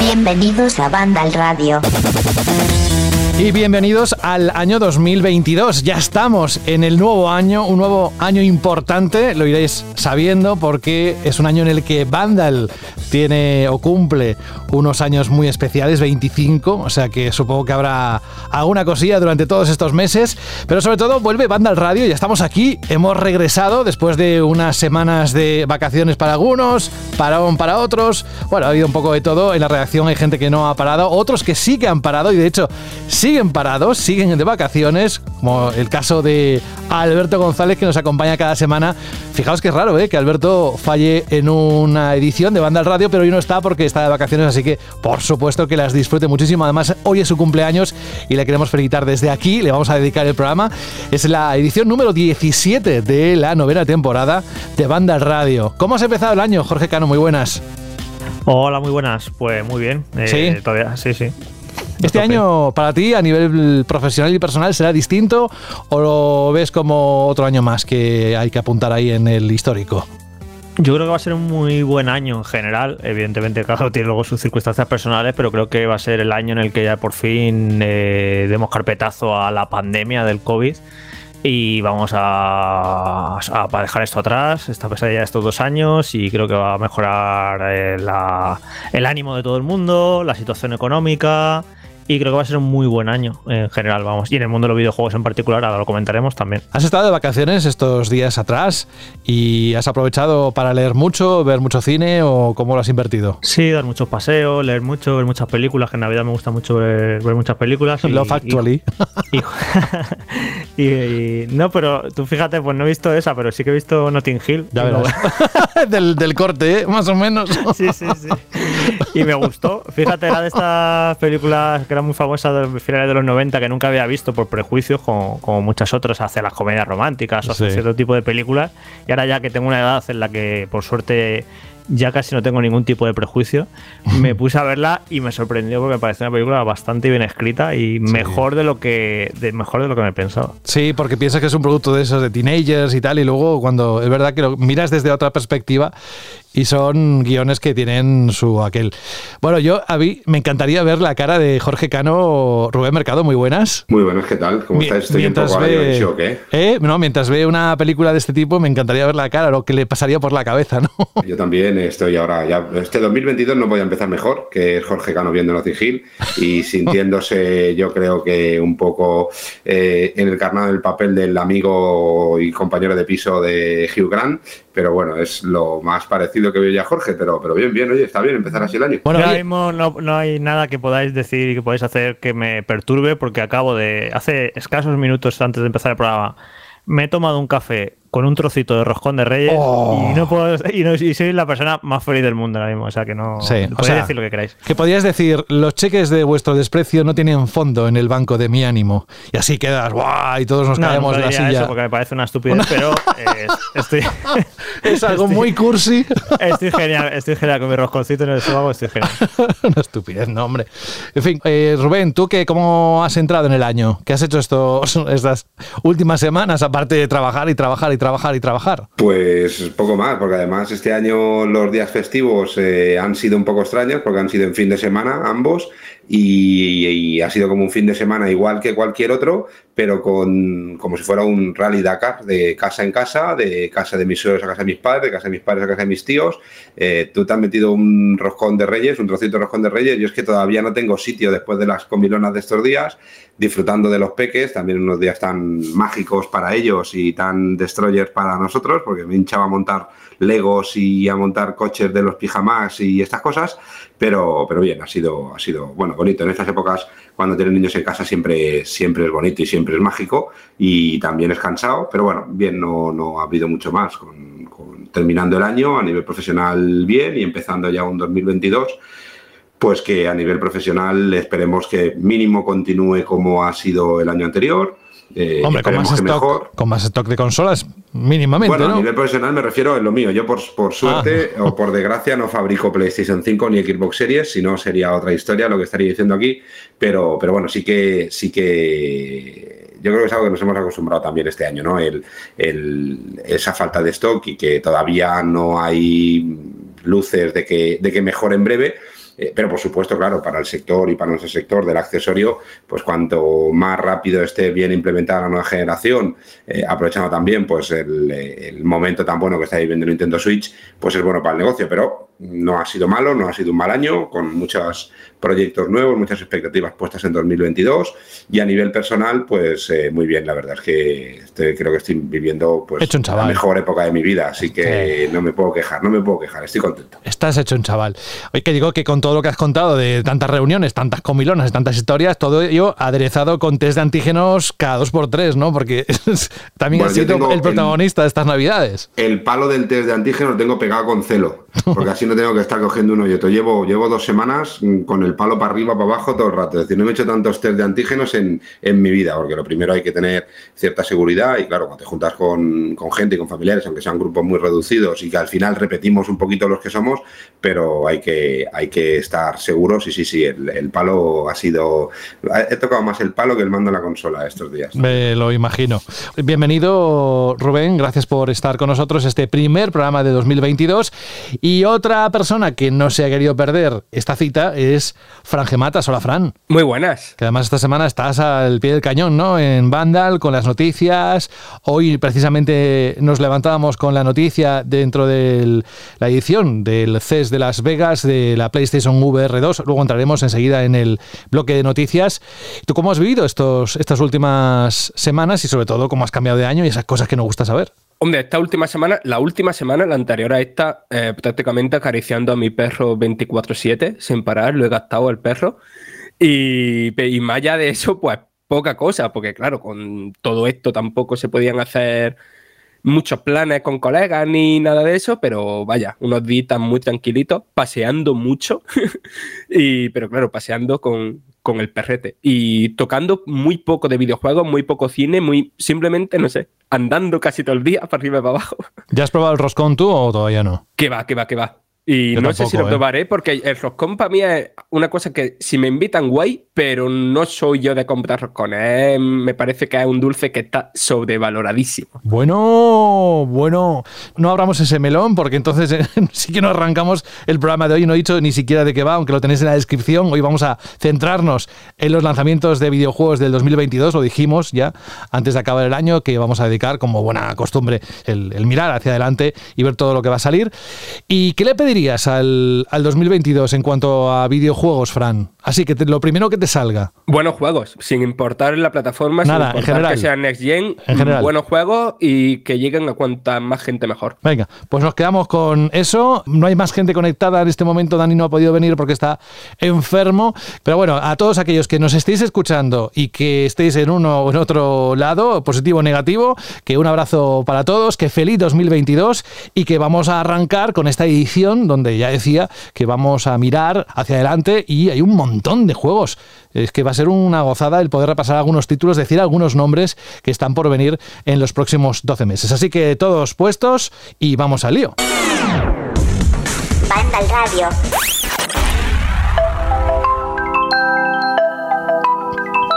Bienvenidos a Banda Radio. Y bienvenidos al año 2022. Ya estamos en el nuevo año, un nuevo año importante, lo iréis sabiendo porque es un año en el que Vandal tiene o cumple unos años muy especiales, 25, o sea que supongo que habrá alguna cosilla durante todos estos meses, pero sobre todo vuelve Vandal Radio, ya estamos aquí, hemos regresado después de unas semanas de vacaciones para algunos, parón para otros, bueno, ha habido un poco de todo, en la redacción hay gente que no ha parado, otros que sí que han parado y de hecho siguen parados, siguen de vacaciones, como el caso de Alberto González que nos acompaña cada semana. Fijaos que es raro ¿eh? que Alberto falle en una edición de Banda al Radio, pero hoy no está porque está de vacaciones, así que por supuesto que las disfrute muchísimo. Además, hoy es su cumpleaños y le queremos felicitar desde aquí, le vamos a dedicar el programa. Es la edición número 17 de la novena temporada de Banda Radio. ¿Cómo has empezado el año, Jorge Cano? Muy buenas. Hola, muy buenas. Pues muy bien. Eh, ¿Sí? Todavía, sí, sí. ¿Este año para ti a nivel profesional y personal será distinto o lo ves como otro año más que hay que apuntar ahí en el histórico? Yo creo que va a ser un muy buen año en general. Evidentemente, cada uno tiene luego sus circunstancias personales, pero creo que va a ser el año en el que ya por fin eh, demos carpetazo a la pandemia del COVID y vamos a, a, dejar esto atrás, esta pesadilla de estos dos años y creo que va a mejorar eh, el ánimo de todo el mundo, la situación económica y creo que va a ser un muy buen año en general, vamos. Y en el mundo de los videojuegos en particular, ahora lo comentaremos también. Has estado de vacaciones estos días atrás y has aprovechado para leer mucho, ver mucho cine o cómo lo has invertido? Sí, dar muchos paseos, leer mucho, ver muchas películas, que en Navidad me gusta mucho ver, muchas películas. Love Actually. Y, no, pero tú fíjate, pues no he visto esa, pero sí que he visto Notting Hill. Ya verás. del, del, corte, ¿eh? más o menos. sí, sí, sí. Y me gustó. Fíjate, era de estas películas que era muy famosa de finales de los 90 que nunca había visto por prejuicios, como, como muchas otras, hacia las comedias románticas o hacia cierto tipo de películas. Y ahora ya que tengo una edad en la que por suerte ya casi no tengo ningún tipo de prejuicio, me puse a verla y me sorprendió porque me pareció una película bastante bien escrita y mejor de lo que de, mejor de lo que me pensaba. Sí, porque piensas que es un producto de esos de teenagers y tal y luego cuando es verdad que lo miras desde otra perspectiva y son guiones que tienen su aquel. Bueno, yo a mí me encantaría ver la cara de Jorge Cano, Rubén Mercado, muy buenas. Muy buenas, ¿qué tal? ¿Cómo estás? Estoy mientras un poco ve, shock, ¿eh? ¿eh? No, mientras ve una película de este tipo me encantaría ver la cara, lo que le pasaría por la cabeza, ¿no? Yo también estoy ahora ya este 2022 no voy a empezar mejor que Jorge Cano viendo Notting Hill y sintiéndose yo creo que un poco eh, en el papel del amigo y compañero de piso de Hugh Grant pero bueno, es lo más parecido que veo ya Jorge, pero, pero bien, bien, oye, está bien empezar así el año. Bueno, ahora mismo no, no, hay nada que podáis decir y que podáis hacer que me perturbe, porque acabo de, hace escasos minutos antes de empezar el programa, me he tomado un café con un trocito de roscón de reyes oh. y no puedo y, no, y, soy la persona más feliz del mundo ahora mismo. O sea que no sí, podéis sea, decir lo que queráis. Que podías decir, los cheques de vuestro desprecio no tienen fondo en el banco de mi ánimo. Y así quedas, ¡guau! Y todos nos no, caemos de la silla. Eso porque me parece una estupidez, pero eh, estoy. es algo estoy, muy cursi. Estoy genial, estoy genial con mi rosconcito en el estómago, estoy genial. una estupidez, no, hombre. En fin, eh, Rubén, ¿tú qué, cómo has entrado en el año? ¿Qué has hecho estos, estas últimas semanas, aparte de trabajar y trabajar y trabajar y trabajar? Pues poco más, porque además este año los días festivos eh, han sido un poco extraños, porque han sido en fin de semana ambos, y, ha sido como un fin de semana igual que cualquier otro, pero con como si fuera un rally Dakar, de casa en casa, de casa de mis suegros a casa de mis padres, de casa de mis padres a casa de mis tíos. Eh, tú te has metido un roscón de reyes, un trocito de roscón de reyes, yo es que todavía no tengo sitio después de las comilonas de estos días, disfrutando de los peques, también unos días tan mágicos para ellos y tan destroyers para nosotros, porque me hinchaba a montar legos y a montar coches de los pijamas y estas cosas, pero, pero bien, ha sido, ha sido bueno, bonito. En estas épocas, cuando tienen niños en casa, siempre, siempre es bonito y siempre es mágico y también es cansado, pero bueno, bien, no, no ha habido mucho más. Con, terminando el año a nivel profesional bien y empezando ya un 2022 pues que a nivel profesional esperemos que mínimo continúe como ha sido el año anterior. Eh, Hombre, con más, stock, mejor. con más stock de consolas, mínimamente. Bueno, ¿no? a nivel profesional me refiero a lo mío. Yo, por, por suerte ah. o por desgracia, no fabrico PlayStation 5 ni Xbox Series, si no sería otra historia lo que estaría diciendo aquí. Pero, pero bueno, sí que, sí que yo creo que es algo que nos hemos acostumbrado también este año, ¿no? El, esa falta de stock y que todavía no hay luces de que, de que mejore en breve. Eh, pero por supuesto, claro, para el sector y para nuestro sector del accesorio, pues cuanto más rápido esté bien implementada la nueva generación, eh, aprovechando también pues el, el, momento tan bueno que está viviendo Nintendo Switch, pues es bueno para el negocio. Pero no ha sido malo, no ha sido un mal año, con muchos proyectos nuevos, muchas expectativas puestas en 2022 y a nivel personal, pues eh, muy bien, la verdad es que creo que estoy viviendo pues la mejor época de mi vida, así que no me puedo quejar, no me puedo quejar, estoy contento. Estás hecho un chaval. Hoy que digo que con todo lo que has contado de tantas reuniones, tantas comilonas, tantas historias, todo ello aderezado con test de antígenos cada dos por tres, ¿no? Porque también has sido el protagonista de estas navidades. El palo del test de antígenos lo tengo pegado con celo, porque así no tengo que estar cogiendo uno y otro. Llevo, llevo dos semanas con el palo para arriba, para abajo todo el rato. Es decir, no me he hecho tantos test de antígenos en, en mi vida, porque lo primero hay que tener cierta seguridad y claro, cuando te juntas con, con, gente y con familiares, aunque sean grupos muy reducidos y que al final repetimos un poquito los que somos, pero hay que, hay que estar seguros y sí, sí, el, el palo ha sido... He tocado más el palo que el mando en la consola estos días. Me lo imagino. Bienvenido, Rubén, gracias por estar con nosotros este primer programa de 2022 y otra persona que no se ha querido perder esta cita es Fran Gematas. Hola, Fran. Muy buenas. Que además esta semana estás al pie del cañón, ¿no? En Vandal, con las noticias. Hoy precisamente nos levantábamos con la noticia dentro de la edición del CES de Las Vegas de la PlayStation VR 2. Luego entraremos enseguida en el bloque de noticias. ¿Tú cómo has vivido estos, estas últimas semanas y sobre todo cómo has cambiado de año y esas cosas que nos gusta saber? Hombre, esta última semana, la última semana, la anterior a esta, eh, prácticamente acariciando a mi perro 24-7, sin parar, lo he gastado el perro. Y, y más allá de eso, pues poca cosa, porque claro, con todo esto tampoco se podían hacer muchos planes con colegas ni nada de eso, pero vaya, unos días muy tranquilitos, paseando mucho, y, pero claro, paseando con, con el perrete y tocando muy poco de videojuegos, muy poco cine, muy simplemente, no sé, andando casi todo el día para arriba y para abajo. ¿Ya has probado el roscón tú o todavía no? Que va, que va, que va. Y no sé si lo ¿eh? probaré porque el roscón para mí es una cosa que si me invitan guay, pero no soy yo de comprar roscones. Me parece que es un dulce que está sobrevaloradísimo. Bueno, bueno, no abramos ese melón porque entonces sí que no arrancamos el programa de hoy. No he dicho ni siquiera de qué va, aunque lo tenéis en la descripción. Hoy vamos a centrarnos en los lanzamientos de videojuegos del 2022. Lo dijimos ya antes de acabar el año que vamos a dedicar, como buena costumbre, el, el mirar hacia adelante y ver todo lo que va a salir. ¿Y qué le pedí dirías al, 2022 en cuanto a videojuegos, Fran? Así que lo primero que te salga. Buenos juegos, sin importar la plataforma, Nada, sin importar que sean Next Gen, en general. buenos juegos y que lleguen a cuanta más gente mejor. Venga, pues nos quedamos con eso. No hay más gente conectada en este momento. Dani no ha podido venir porque está enfermo. Pero bueno, a todos aquellos que nos estéis escuchando y que estéis en uno o en otro lado, positivo o negativo, que un abrazo para todos, que feliz 2022 y que vamos a arrancar con esta edición donde ya decía que vamos a mirar hacia adelante y hay un montón de juegos. Es que va a ser una gozada el poder repasar algunos títulos, decir algunos nombres que están por venir en los próximos 12 meses. Así que todos puestos y vamos al lío. Banda Radio.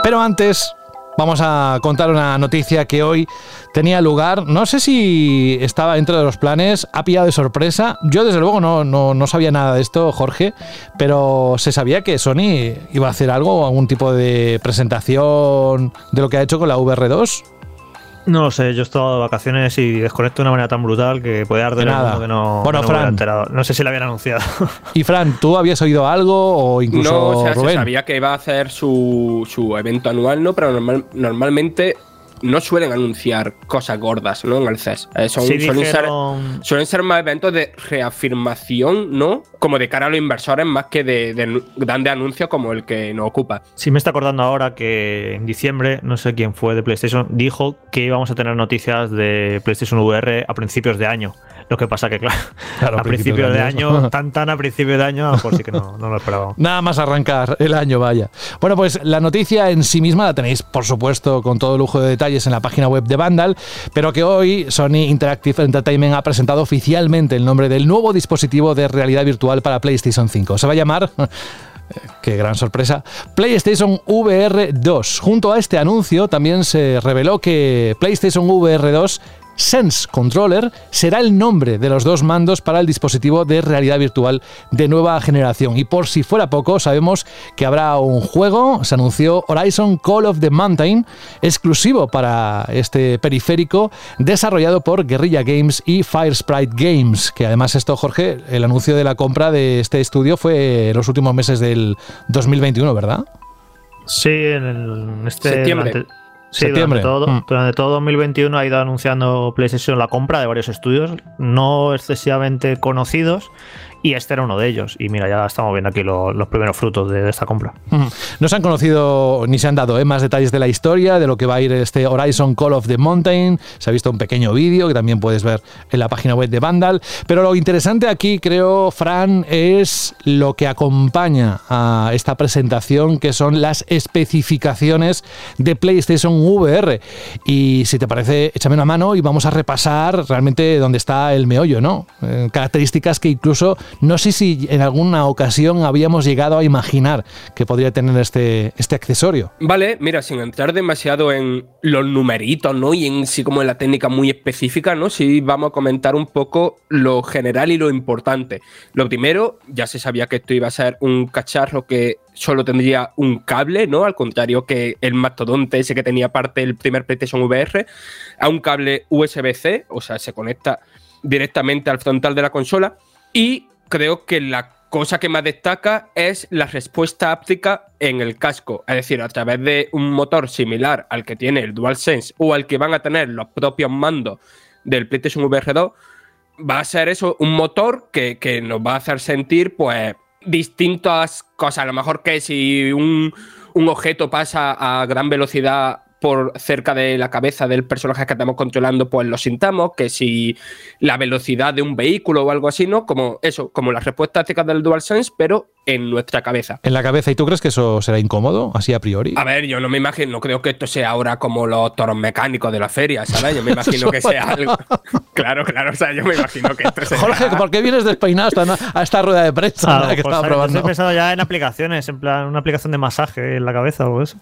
Pero antes, vamos a contar una noticia que hoy tenía lugar. No sé si estaba dentro de los planes, ha pillado de sorpresa. Yo desde luego no, no, sabía nada de esto, Jorge, pero se sabía que Sony iba a hacer algo, algún tipo de presentación de lo que ha hecho con la VR2. No lo sé, yo he estado de vacaciones y desconecto de una manera tan brutal que puede arder nada. que no, bueno, Fran, No sé si lo habían anunciado. Y Fran, ¿tú habías oído algo o incluso No, o sea, se sabía que iba a hacer su, su evento anual, ¿no? Pero normal, normalmente no suelen anunciar cosas gordas, ¿no? En el CES. Eh, suelen, ser, más eventos de reafirmación, ¿no? Como de cara a los inversores, más que de, de, de anuncio como el que nos ocupa. Sí, me está acordando ahora que en diciembre, no sé quién fue de PlayStation, dijo que íbamos a tener noticias de PlayStation VR a principios de año. Lo que pasa que, claro, a principio de año, tan tan a principio de año, por sí que no, no lo esperaba. Nada más arrancar el año, vaya. Bueno, pues la noticia en sí misma la tenéis, por supuesto, con todo lujo de detalles en la página web de Vandal, pero que hoy Sony Interactive Entertainment ha presentado oficialmente el nombre del nuevo dispositivo de realidad virtual para PlayStation 5. Se va a llamar qué gran sorpresa, PlayStation VR 2. Junto a este anuncio también se reveló que PlayStation VR 2 Sense Controller será el nombre de los dos mandos para el dispositivo de realidad virtual de nueva generación. Y por si fuera poco, sabemos que habrá un juego, se anunció Horizon Call of the Mountain, exclusivo para este periférico, desarrollado por Guerrilla Games y Firesprite Games, que además esto, Jorge, el anuncio de la compra de este estudio fue en los últimos meses del 2021, ¿verdad? Sí, en este septiembre. Sí, Septiembre. Durante, todo, Mm. durante todo 2021 ha ido anunciando PlayStation la compra de varios estudios, no excesivamente conocidos, y este era uno de ellos. Y mira, ya estamos viendo aquí lo- los primeros frutos de, esta compra. Ujú. No se han conocido ni se han dado eh, más detalles de la historia, de lo que va a ir este Horizon Call of the Mountain. Se ha visto un pequeño vídeo que también puedes ver en la página web de Vandal. Pero lo interesante aquí, creo, Fran, es lo que acompaña a esta presentación, que son las especificaciones de PlayStation VR. Y si te parece, échame una mano y vamos a repasar realmente dónde está el meollo, ¿no? Eh, características que incluso no sé si en alguna ocasión habíamos llegado a imaginar que podría tener este, este accesorio. Vale, mira, sin entrar demasiado en los numeritos, ¿no? Y en sí como en la técnica muy específica, ¿no? Sí vamos a comentar un poco lo general y lo importante. Lo primero, ya se sabía que esto iba a ser un cacharro que solo tendría un cable, ¿no? Al contrario que el mastodonte ese que tenía parte del primer PlayStation VR, a un cable USB-C, o sea, se conecta directamente al frontal de la consola. Y creo que la cosa que más destaca es la respuesta áptica en el casco, es decir, a través de un motor similar al que tiene el DualSense o al que van a tener los propios mandos del PlayStation VR 2, va a ser eso, un motor que, que nos va a hacer sentir, pues, distintas cosas. A lo mejor que si un, un objeto pasa a gran velocidad por cerca de la cabeza del personaje que estamos controlando, pues lo sintamos, que si la velocidad de un vehículo o algo así, ¿no? Como eso, como la respuesta táctica del DualSense, pero en nuestra cabeza. En la cabeza, ¿y tú crees que eso será incómodo, así a priori? A ver, yo no me imagino, no creo que esto sea ahora como los toros mecánicos de la feria, ¿sabes? Yo me imagino que sea algo. Claro, claro, o sea, yo me imagino que esto sea. Jorge, ¿por qué vienes despeinado a esta, a esta rueda de prensa Ah, que pues, estaba probando? Estoy pensando ya en aplicaciones, en plan una aplicación de masaje en la cabeza o eso.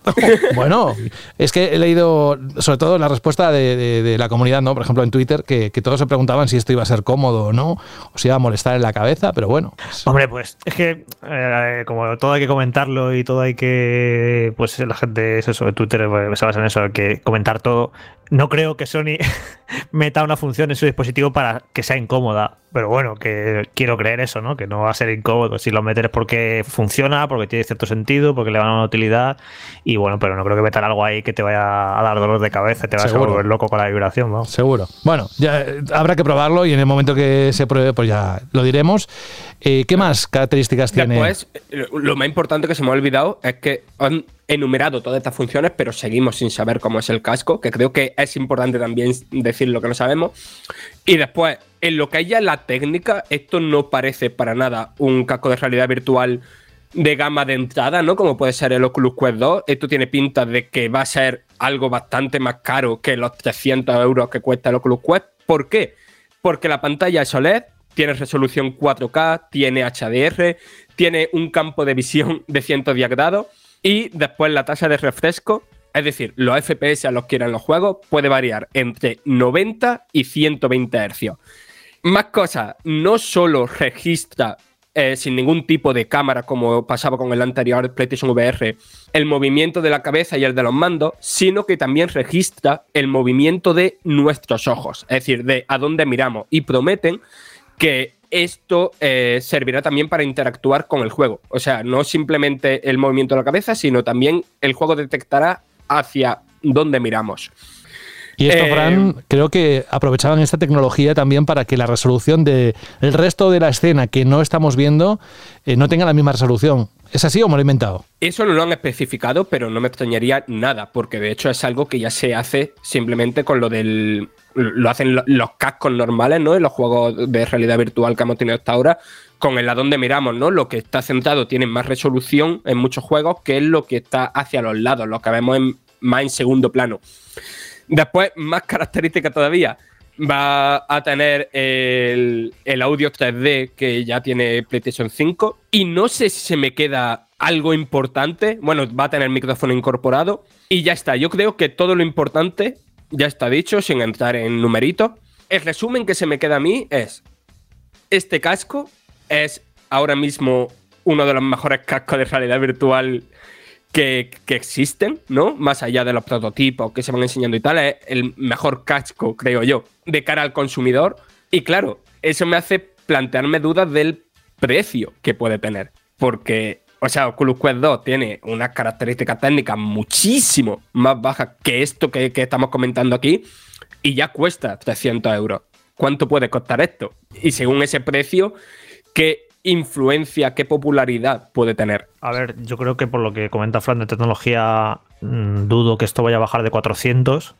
Bueno, es que he leído sobre todo la respuesta de, la comunidad, ¿no? Por ejemplo, en Twitter, que, todos se preguntaban si esto iba a ser cómodo o no, o si iba a molestar en la cabeza, pero bueno. pues- Hombre, pues es que eh, como todo hay que comentarlo y todo hay que. Pues la gente, es eso, de Twitter pues, se basa en eso, que comentar todo. No creo que Sony meta una función en su dispositivo para que sea incómoda. Pero bueno, que quiero creer eso, ¿no? Que no va a ser incómodo. Si lo metes es porque funciona, porque tiene cierto sentido, porque le van a una utilidad. Y bueno, pero no creo que metan algo ahí que te vaya a dar dolor de cabeza, te vas a Seguro. volver loco con la vibración, ¿no? Seguro. Bueno, ya eh, habrá que probarlo y en el momento que se pruebe, pues ya lo diremos. Eh, ¿Qué más características tiene? Después, eh, lo más importante que se me ha olvidado es que han enumerado todas estas funciones, pero seguimos sin saber cómo es el casco, que creo que es importante también decir lo que no sabemos. Y después, en lo que hay ya la técnica, esto no parece para nada un casco de realidad virtual de gama de entrada, ¿no? Como puede ser el Oculus Quest 2. Esto tiene pinta de que va a ser algo bastante más caro que los 300 euros que cuesta el Oculus Quest. ¿Por qué? Porque la pantalla es OLED, tiene resolución 4K, tiene HDR, tiene un campo de visión de 110 grados y después la tasa de refresco, es decir, los FPS a los que eran los juegos, puede variar entre 90 y 120 Hz. Más cosas, no solo registra eh, sin ningún tipo de cámara, como pasaba con el anterior PlayStation VR, el movimiento de la cabeza y el de los mandos, sino que también registra el movimiento de nuestros ojos, es decir, de a dónde miramos. Y prometen que esto eh, servirá también para interactuar con el juego. O sea, no simplemente el movimiento de la cabeza, sino también el juego detectará hacia dónde miramos. Y esto, Eh, Fran, creo que aprovechaban esta tecnología también para que la resolución del resto de la escena que no estamos viendo eh, no tenga la misma resolución. ¿Es así o me lo he inventado? Eso no lo han especificado, pero no me extrañaría nada, porque de hecho es algo que ya se hace simplemente con lo del. Lo hacen lo- los cascos normales, ¿no? En los juegos de realidad virtual que hemos tenido hasta ahora, con el a dónde miramos, ¿no? Lo que está centrado tiene más resolución en muchos juegos que es lo que está hacia los lados, lo que vemos en- más en segundo plano. Después, más característica todavía, va a tener el, el audio 3D que ya tiene PlayStation 5. Y no sé si se me queda algo importante. Bueno, va a tener micrófono incorporado y ya está. Yo creo que todo lo importante ya está dicho, sin entrar en numeritos. El resumen que se me queda a mí es: este casco es ahora mismo uno de los mejores cascos de realidad virtual que, existen, ¿no? Más allá de los prototipos que se van enseñando y tal, es el mejor casco, creo yo, de cara al consumidor. Y claro, eso me hace plantearme dudas del precio que puede tener. Porque, o sea, Oculus Quest 2 tiene unas características técnicas muchísimo más bajas que esto que, estamos comentando aquí y ya cuesta 300 euros. ¿Cuánto puede costar esto? Y según ese precio, ¿qué influencia, qué popularidad puede tener? A ver, yo creo que por lo que comenta Fran de tecnología, mm, dudo que esto vaya a bajar de 400,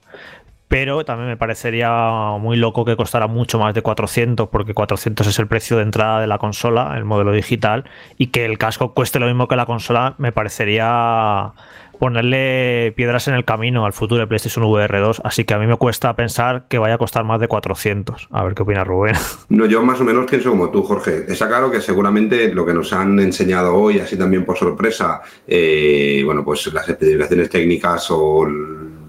pero también me parecería muy loco que costara mucho más de 400, porque 400 es el precio de entrada de la consola, el modelo digital, y que el casco cueste lo mismo que la consola, me parecería ponerle piedras en el camino al futuro de PlayStation VR 2, así que a mí me cuesta pensar que vaya a costar más de 400. A ver qué opina Rubén. No, yo más o menos pienso como tú, Jorge. Está claro que seguramente lo que nos han enseñado hoy, así también por sorpresa, eh, bueno, pues las especificaciones técnicas o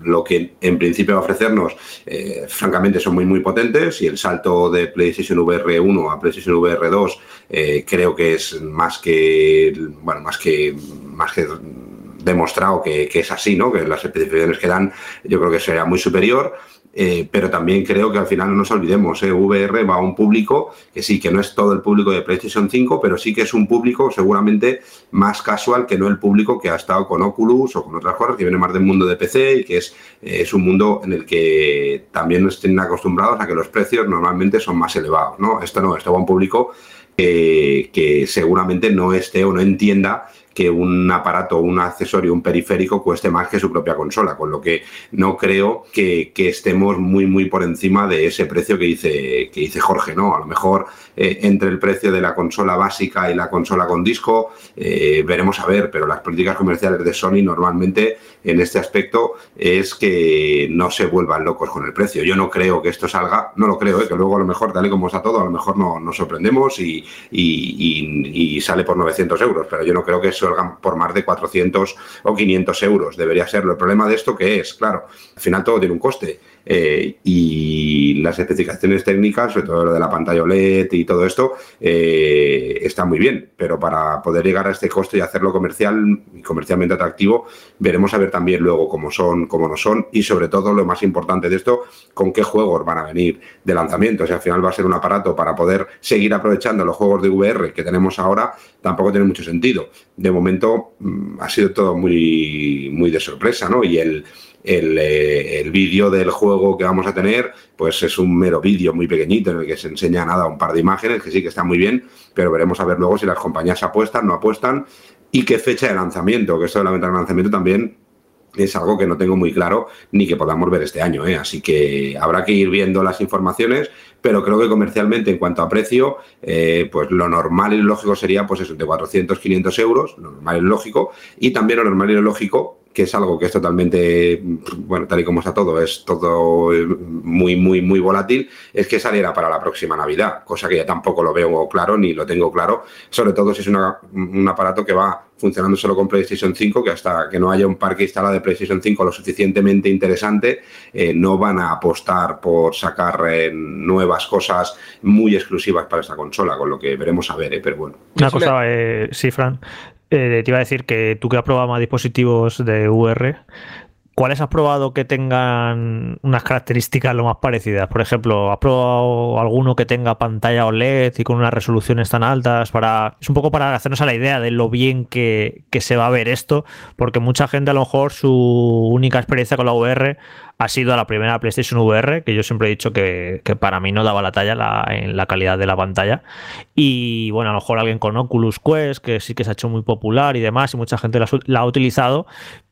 lo que en principio va a ofrecernos, eh, francamente son muy muy potentes y el salto de PlayStation VR 1 a PlayStation VR 2 eh, creo que es más que, bueno, más que, más que demostrado que, es así, ¿no? Que las especificaciones que dan yo creo que será muy superior. Eh, pero también creo que al final no nos olvidemos, eh, VR va a un público que sí, que no es todo el público de PlayStation 5, pero sí que es un público seguramente más casual que no el público que ha estado con Oculus o con otras cosas, que viene más del mundo de PC y que es, eh, es un mundo en el que también no estén acostumbrados a que los precios normalmente son más elevados. ¿no? Esto no, esto va a un público que seguramente no esté o no entienda que un aparato, un accesorio, un periférico cueste más que su propia consola, con lo que no creo que, estemos muy, muy por encima de ese precio que dice, que dice Jorge, ¿no? A lo mejor eh, entre el precio de la consola básica y la consola con disco, eh, veremos a ver, pero las políticas comerciales de Sony normalmente en este aspecto es que no se vuelvan locos con el precio. Yo no creo que esto salga, no lo creo, ¿eh? que luego a lo mejor, tal y como está todo, a lo mejor no, nos sorprendemos y, y sale por 900 euros, pero yo no creo que eso por más de 400 o 500 euros. Debería serlo. El problema de esto que es, claro, al final todo tiene un coste. Eh, y las especificaciones técnicas, sobre todo lo de la pantalla OLED y todo esto, eh, está muy bien, pero para poder llegar a este coste y hacerlo comercial y comercialmente atractivo, veremos a ver también luego cómo son, cómo no son y sobre todo lo más importante de esto, con qué juegos van a venir de lanzamiento. O sea, al final va a ser un aparato para poder seguir aprovechando los juegos de VR que tenemos ahora, tampoco tiene mucho sentido. De momento mm, ha sido todo muy, muy de sorpresa, ¿no? Y el eh, el, vídeo del juego que vamos a tener, pues es un mero vídeo muy pequeñito en el que se enseña nada, un par de imágenes que sí que está muy bien, pero veremos a ver luego si las compañías apuestan, no apuestan y qué fecha de lanzamiento, que esto de la venta de lanzamiento también es algo que no tengo muy claro ni que podamos ver este año. ¿eh? Así que habrá que ir viendo las informaciones, pero creo que comercialmente en cuanto a precio, eh, pues lo normal y lógico sería pues eso, de 400, 500 euros, lo normal y lógico, y también lo normal y lógico que es algo que es totalmente, bueno, tal y como está todo, es todo muy, muy, muy volátil, es que saliera para la próxima Navidad, cosa que ya tampoco lo veo claro ni lo tengo claro, sobre todo si es un aparato que va funcionando solo con PlayStation 5, que hasta que no haya un parque instalado de PlayStation 5 lo suficientemente interesante, eh, no van a apostar por sacar eh, nuevas cosas muy exclusivas para esta consola, con lo que veremos a ver, eh, pero bueno. Una cosa, sí, Fran, eh, te iba a decir que tú que has probado más dispositivos de VR, ¿cuáles has probado que tengan unas características lo más parecidas? Por ejemplo, ¿has probado alguno que tenga pantalla OLED y con unas resoluciones tan altas? Para, es un poco para hacernos a la idea de lo bien que, que se va a ver esto, porque mucha gente a lo mejor su única experiencia con la VR ha sido la primera PlayStation VR, que yo siempre he dicho que, para mí no daba la talla en la calidad de la pantalla. Y bueno, a lo mejor alguien con Oculus Quest, que sí que se ha hecho muy popular y demás, y mucha gente la, ha utilizado.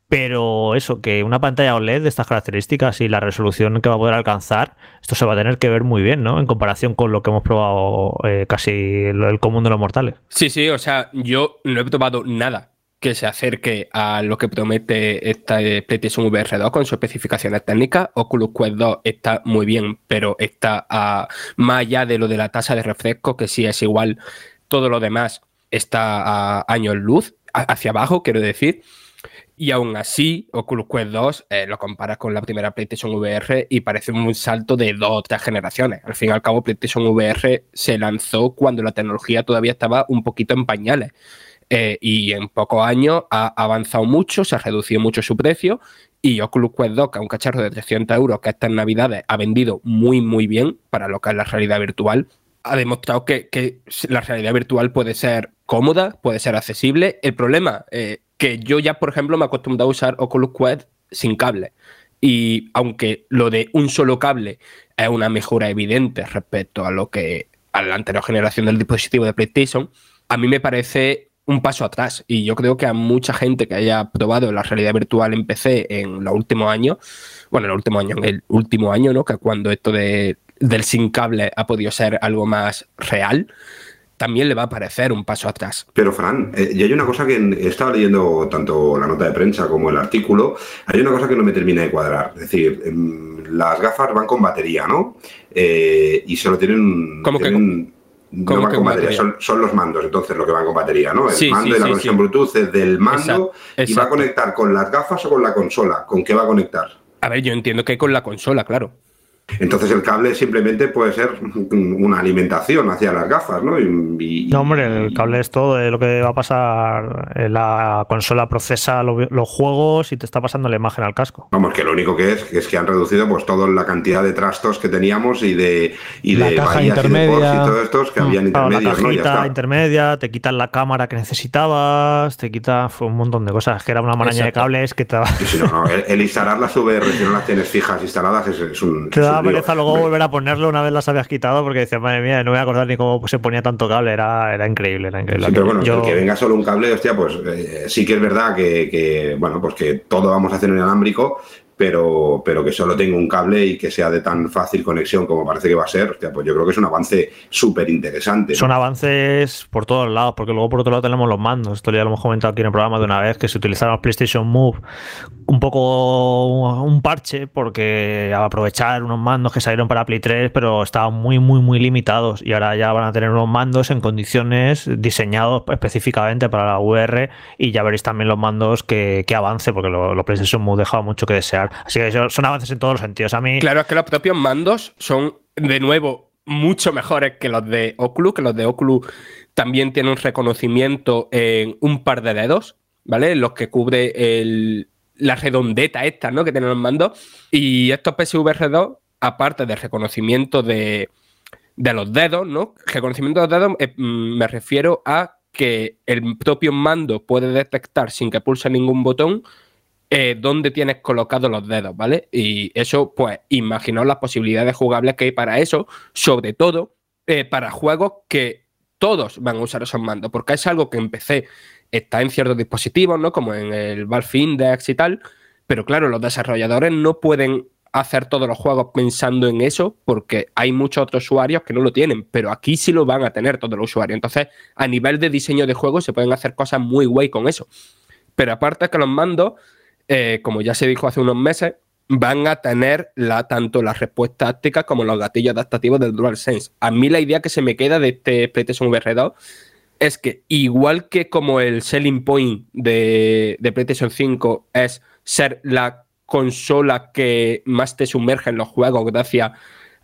Pero eso, que una pantalla OLED de estas características y la resolución que va a poder alcanzar, esto se va a tener que ver muy bien, ¿no? En comparación con lo que hemos probado eh, casi el común de los mortales. Sí, sí, o sea, yo no he probado nada que se acerque a lo que promete esta PlayStation VR 2 con sus especificaciones técnicas. Oculus Quest 2 está muy bien, pero está a, más allá de lo de la tasa de refresco, que sí es igual, todo lo demás está a años luz. hacia abajo, quiero decir. Y aún así, Oculus Quest 2 eh, lo comparas con la primera PlayStation VR y parece un salto de dos o tres generaciones. Al fin y al cabo, PlayStation VR se lanzó cuando la tecnología todavía estaba un poquito en pañales. Eh, y en pocos años ha avanzado mucho, se ha reducido mucho su precio. Y Oculus Quest 2, que es un cacharro de 300 euros que estas navidades ha vendido muy, muy bien para lo que es la realidad virtual, ha demostrado que, la realidad virtual puede ser cómoda, puede ser accesible. El problema, eh, que yo ya, por ejemplo, me he acostumbrado a usar Oculus Quest sin cable. Y aunque lo de un solo cable es una mejora evidente respecto a lo que a la anterior generación del dispositivo de PlayStation, a mí me parece un paso atrás. Y yo creo que a mucha gente que haya probado la realidad virtual en PC en los últimos años, bueno, en el último año, en el último año, ¿no? Que cuando esto de, del sin cable ha podido ser algo más real, también le va a parecer un paso atrás. Pero Fran, eh, y hay una cosa que he estado leyendo tanto la nota de prensa como el artículo, hay una cosa que no me termina de cuadrar. Es decir, em, las gafas van con batería, ¿no? Eh, y solo tienen... ¿Cómo que no van con batería, Son, los mandos, entonces, lo que van con batería, ¿no? El mando y la conexión Bluetooth es del mando y va a conectar con las gafas o con la consola. ¿Con qué va a conectar? A ver, yo entiendo que con la consola, claro. Entonces el cable simplemente puede ser una alimentación hacia las gafas, ¿no? no, hombre, el cable es todo lo que va a pasar. Eh, la consola procesa los juegos y te está pasando la imagen al casco. Vamos, que lo único que es es que han reducido pues toda la cantidad de trastos que teníamos y de y la caja intermedia y, todo estos que habían intermedios, la cajita intermedia, te quitan la cámara que necesitabas, te quita un montón de cosas, que era una maraña de cables que te el, instalar las VR si no las tienes fijas instaladas es, un pereza luego volver a ponerlo una vez las habías quitado porque decía, madre mía, no me voy a acordar ni cómo se ponía tanto cable, era, era increíble, era increíble. pero bueno, que venga solo un cable, hostia, pues eh, sí que es verdad que, que, bueno, pues que todo vamos a hacer en inalámbrico, pero, pero que solo tenga un cable y que sea de tan fácil conexión como parece que va a ser, pues yo creo que es un avance súper interesante. Son avances por todos lados, porque luego por otro lado tenemos los mandos. Esto ya lo hemos comentado aquí en el programa de una vez, que se utilizaron los PlayStation Move un poco un parche, porque aprovechar unos mandos que salieron para Play 3, pero estaban muy, muy, muy limitados. Y ahora ya van a tener unos mandos en condiciones diseñados específicamente para la VR y ya veréis también los mandos que, avance, porque los PlayStation Move dejaban mucho que desear. Así que son avances en todos los sentidos. A mí... Claro, es que los propios mandos son, de nuevo, mucho mejores que los de Oculus, que los de Oculus también tienen un reconocimiento en un par de dedos, ¿vale? Los que cubre el, la redondeta esta, ¿no? Que tienen los mandos. Y estos PSVR 2, aparte del reconocimiento de, de los dedos, ¿no? Reconocimiento de los dedos eh, mm, me refiero a que el propio mando puede detectar sin que pulse ningún botón eh, dónde tienes colocados los dedos, ¿vale? Y eso, pues, imaginaos las posibilidades jugables que hay para eso, sobre todo eh, para juegos que todos van a usar esos mandos, porque es algo que empecé, está en ciertos dispositivos, ¿no? Como en el Valve Index y tal, pero claro, los desarrolladores no pueden hacer todos los juegos pensando en eso, porque hay muchos otros usuarios que no lo tienen, pero aquí sí lo van a tener todos los usuarios. Entonces, a nivel de diseño de juegos se pueden hacer cosas muy guay con eso. Pero aparte que los mandos eh, como ya se dijo hace unos meses, van a tener tanto las respuestas tácticas como los gatillos adaptativos del DualSense. A mí la idea que se me queda de este PlayStation VR 2 es que igual que como el selling point de, de PlayStation 5 es ser la consola que más te sumerge en los juegos gracias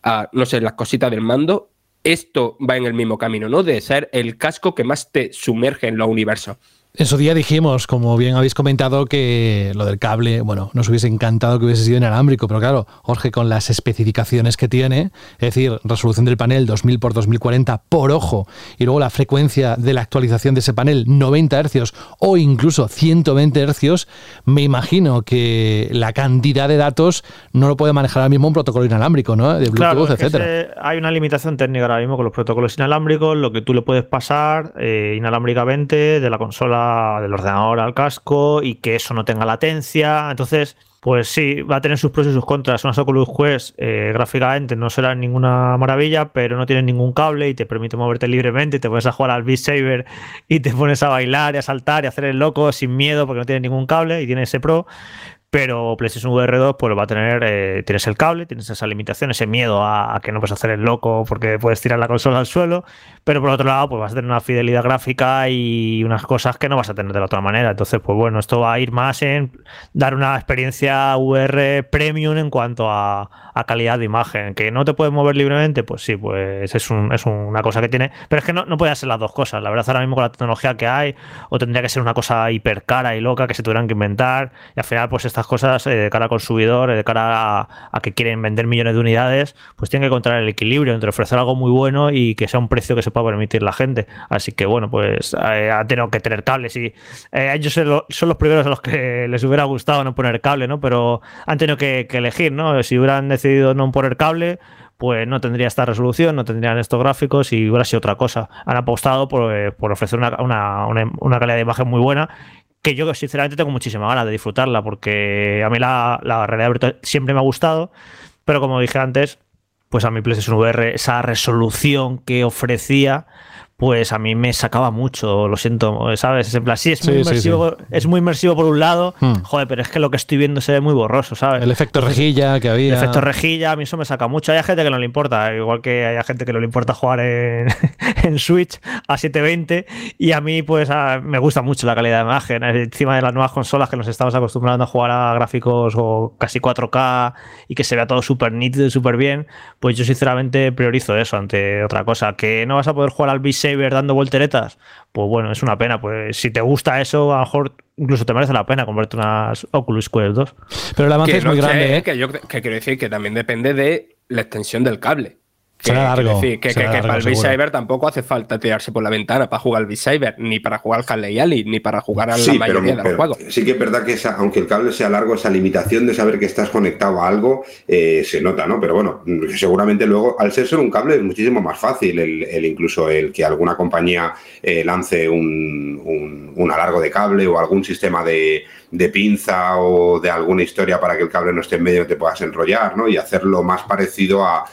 a, no sé, las cositas del mando, esto va en el mismo camino, ¿no? De ser el casco que más te sumerge en los universos. En su día dijimos, como bien habéis comentado, que lo del cable, bueno, nos hubiese encantado que hubiese sido inalámbrico, pero claro, Jorge, con las especificaciones que tiene, es decir, resolución del panel 2000 por 2040 por ojo, y luego la frecuencia de la actualización de ese panel 90 Hz o incluso 120 Hz, me imagino que la cantidad de datos no lo puede manejar ahora mismo un protocolo inalámbrico, ¿no? De Bluetooth, etcétera. hay una limitación técnica ahora mismo con los protocolos inalámbricos, lo que tú le puedes pasar eh, inalámbricamente de la consola del ordenador al casco y que eso no tenga latencia. Entonces, pues sí, va a tener sus pros y sus contras. Una Oculus Quest eh, gráficamente no será ninguna maravilla, pero no tiene ningún cable y te permite moverte libremente. Te pones a jugar al Beat Saber y te pones a bailar y a saltar y a hacer el loco sin miedo porque no tiene ningún cable y tiene ese pro. Pero PlayStation VR 2 pues va a tener, eh, tienes el cable, tienes esa limitación, ese miedo a, que no puedes hacer el loco porque puedes tirar la consola al suelo, pero por otro lado pues vas a tener una fidelidad gráfica y unas cosas que no vas a tener de la otra manera. Entonces pues bueno, esto va a ir más en dar una experiencia VR premium en cuanto a, calidad de imagen. Que no te puedes mover libremente, pues sí, pues es, una cosa que tiene, pero es que no, no puede ser las dos cosas. La verdad ahora mismo con la tecnología que hay, o tendría que ser una cosa hiper cara y loca que se tuvieran que inventar y al final pues esta cosas eh, de cara al consumidor, eh, de cara a, que quieren vender millones de unidades, pues tienen que encontrar el equilibrio entre ofrecer algo muy bueno y que sea un precio que se pueda permitir la gente. Así que bueno, pues eh, ha tenido que tener cables y ellos son los primeros a los que les hubiera gustado no poner cable, ¿no? Pero han tenido que, elegir, ¿no? Si hubieran decidido no poner cable, pues no tendría esta resolución, no tendrían estos gráficos y hubiera sido otra cosa. Han apostado por, ofrecer una, una, calidad de imagen muy buena que yo sinceramente tengo muchísima ganas de disfrutarla porque a mí la, la realidad virtual siempre me ha gustado, pero como dije antes, pues a mi PlayStation VR esa resolución que ofrecía pues a mí me sacaba mucho, lo siento, ¿sabes? Es en plan, sí, es muy, inmersivo, es muy inmersivo por un lado, hmm. joder, pero es que lo que estoy viendo se ve muy borroso, ¿sabes? El efecto rejilla que había. El efecto rejilla, a mí eso me saca mucho. Hay gente que no le importa, igual que hay gente que no le importa jugar en, en Switch a 720, y a mí, pues, me gusta mucho la calidad de imagen. Encima de las nuevas consolas que nos estamos acostumbrando a jugar a gráficos o casi 4K y que se vea todo súper nítido y súper bien, pues yo sinceramente priorizo eso ante otra cosa. Que no vas a poder jugar al Beat dando volteretas, pues bueno, es una pena. Pues si te gusta eso, a lo mejor incluso te merece la pena comprarte unas Oculus Quest 2. Pero el avance es muy grande. ¿eh? Que yo que quiero decir que también depende de la extensión del cable. Que, largo. Que, que, para el Beat tampoco hace falta tirarse por la ventana para jugar al Beat ni para jugar al Harley Ali, ni para jugar a la mayoría de los juegos. Sí que es verdad que aunque el cable sea largo, esa limitación de saber que estás conectado a algo eh, se nota, ¿no? Pero bueno, seguramente luego, al ser solo un cable, es muchísimo más fácil el, incluso el que alguna compañía eh, lance un, un, un alargo de cable o algún sistema de, de pinza o de alguna historia para que el cable no esté en medio y te puedas enrollar, ¿no? Y hacerlo más parecido a,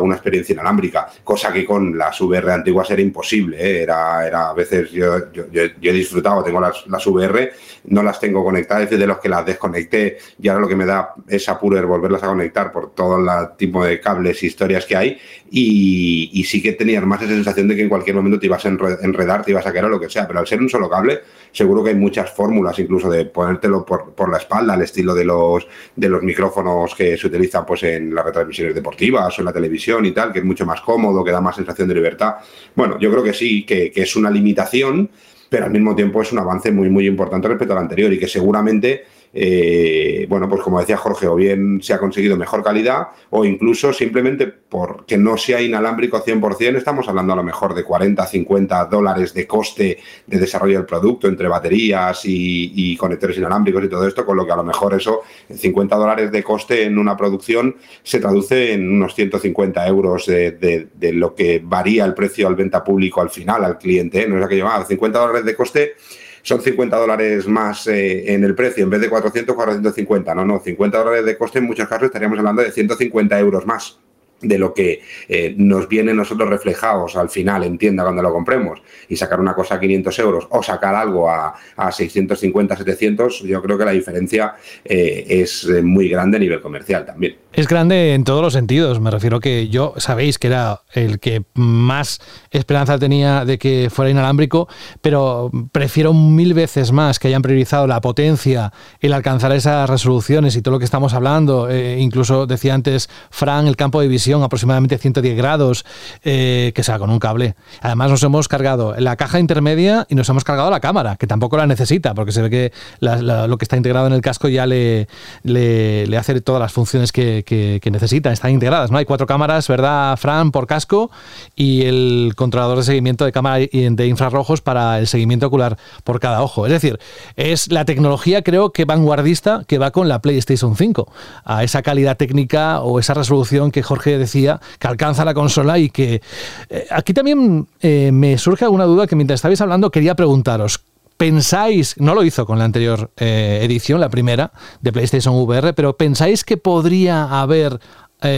una experiencia inalámbrica, cosa que con las VR antiguas era imposible, ¿eh? era, era a veces yo, yo, he disfrutado, tengo las, las VR, no las tengo conectadas, es decir, de los que las desconecté y ahora lo que me da es apuro volverlas a conectar por todo el tipo de cables y historias que hay y, y sí que tenías más esa sensación de que en cualquier momento te ibas a enredar, te ibas a caer o lo que sea, pero al ser un solo cable, seguro que hay muchas fórmulas incluso de poner por, la espalda, al estilo de los, de los micrófonos que se utilizan pues, en las retransmisiones deportivas o en la televisión y tal, que es mucho más cómodo, que da más sensación de libertad. Bueno, yo creo que sí, que, que es una limitación, pero al mismo tiempo es un avance muy, muy importante respecto al anterior y que seguramente eh, bueno, pues como decía Jorge, o bien se ha conseguido mejor calidad o incluso simplemente porque no sea inalámbrico 100%, estamos hablando a lo mejor de 40, 50 dólares de coste de desarrollo del producto entre baterías y, conectores inalámbricos y todo esto, con lo que a lo mejor eso, 50 dólares de coste en una producción se traduce en unos 150 euros de, lo que varía el precio al venta público al final, al cliente, ¿eh? no es aquello, ah, 50 dólares de coste son 50 dólares más eh, en el precio, en vez de 400, 450. No, no, 50 dólares de coste en muchos casos estaríamos hablando de 150 euros más de lo que eh, nos viene nosotros reflejados al final en tienda cuando lo compremos y sacar una cosa a 500 euros o sacar algo a, a 650, 700, yo creo que la diferencia eh, es muy grande a nivel comercial también. Es grande en todos los sentidos. Me refiero que yo sabéis que era el que más esperanza tenía de que fuera inalámbrico, pero prefiero mil veces más que hayan priorizado la potencia, el alcanzar esas resoluciones y todo lo que estamos hablando. Eh, incluso decía antes Fran, el campo de visión aproximadamente 110 grados, eh, que sea con un cable. Además nos hemos cargado la caja intermedia y nos hemos cargado la cámara, que tampoco la necesita, porque se ve que lo que está integrado en el casco ya le, le hace todas las funciones que que, necesita, están integradas. ¿no? Hay cuatro cámaras, ¿verdad, Fran, por casco? Y el controlador de seguimiento de cámara de infrarrojos para el seguimiento ocular por cada ojo. Es decir, es la tecnología, creo que vanguardista, que va con la PlayStation 5, a esa calidad técnica o esa resolución que Jorge decía, que alcanza la consola y que... Eh, aquí también eh, me surge alguna duda que mientras estabais hablando quería preguntaros. ¿Pensáis, no lo hizo con la anterior eh, edición, la primera de PlayStation VR, pero pensáis que podría haber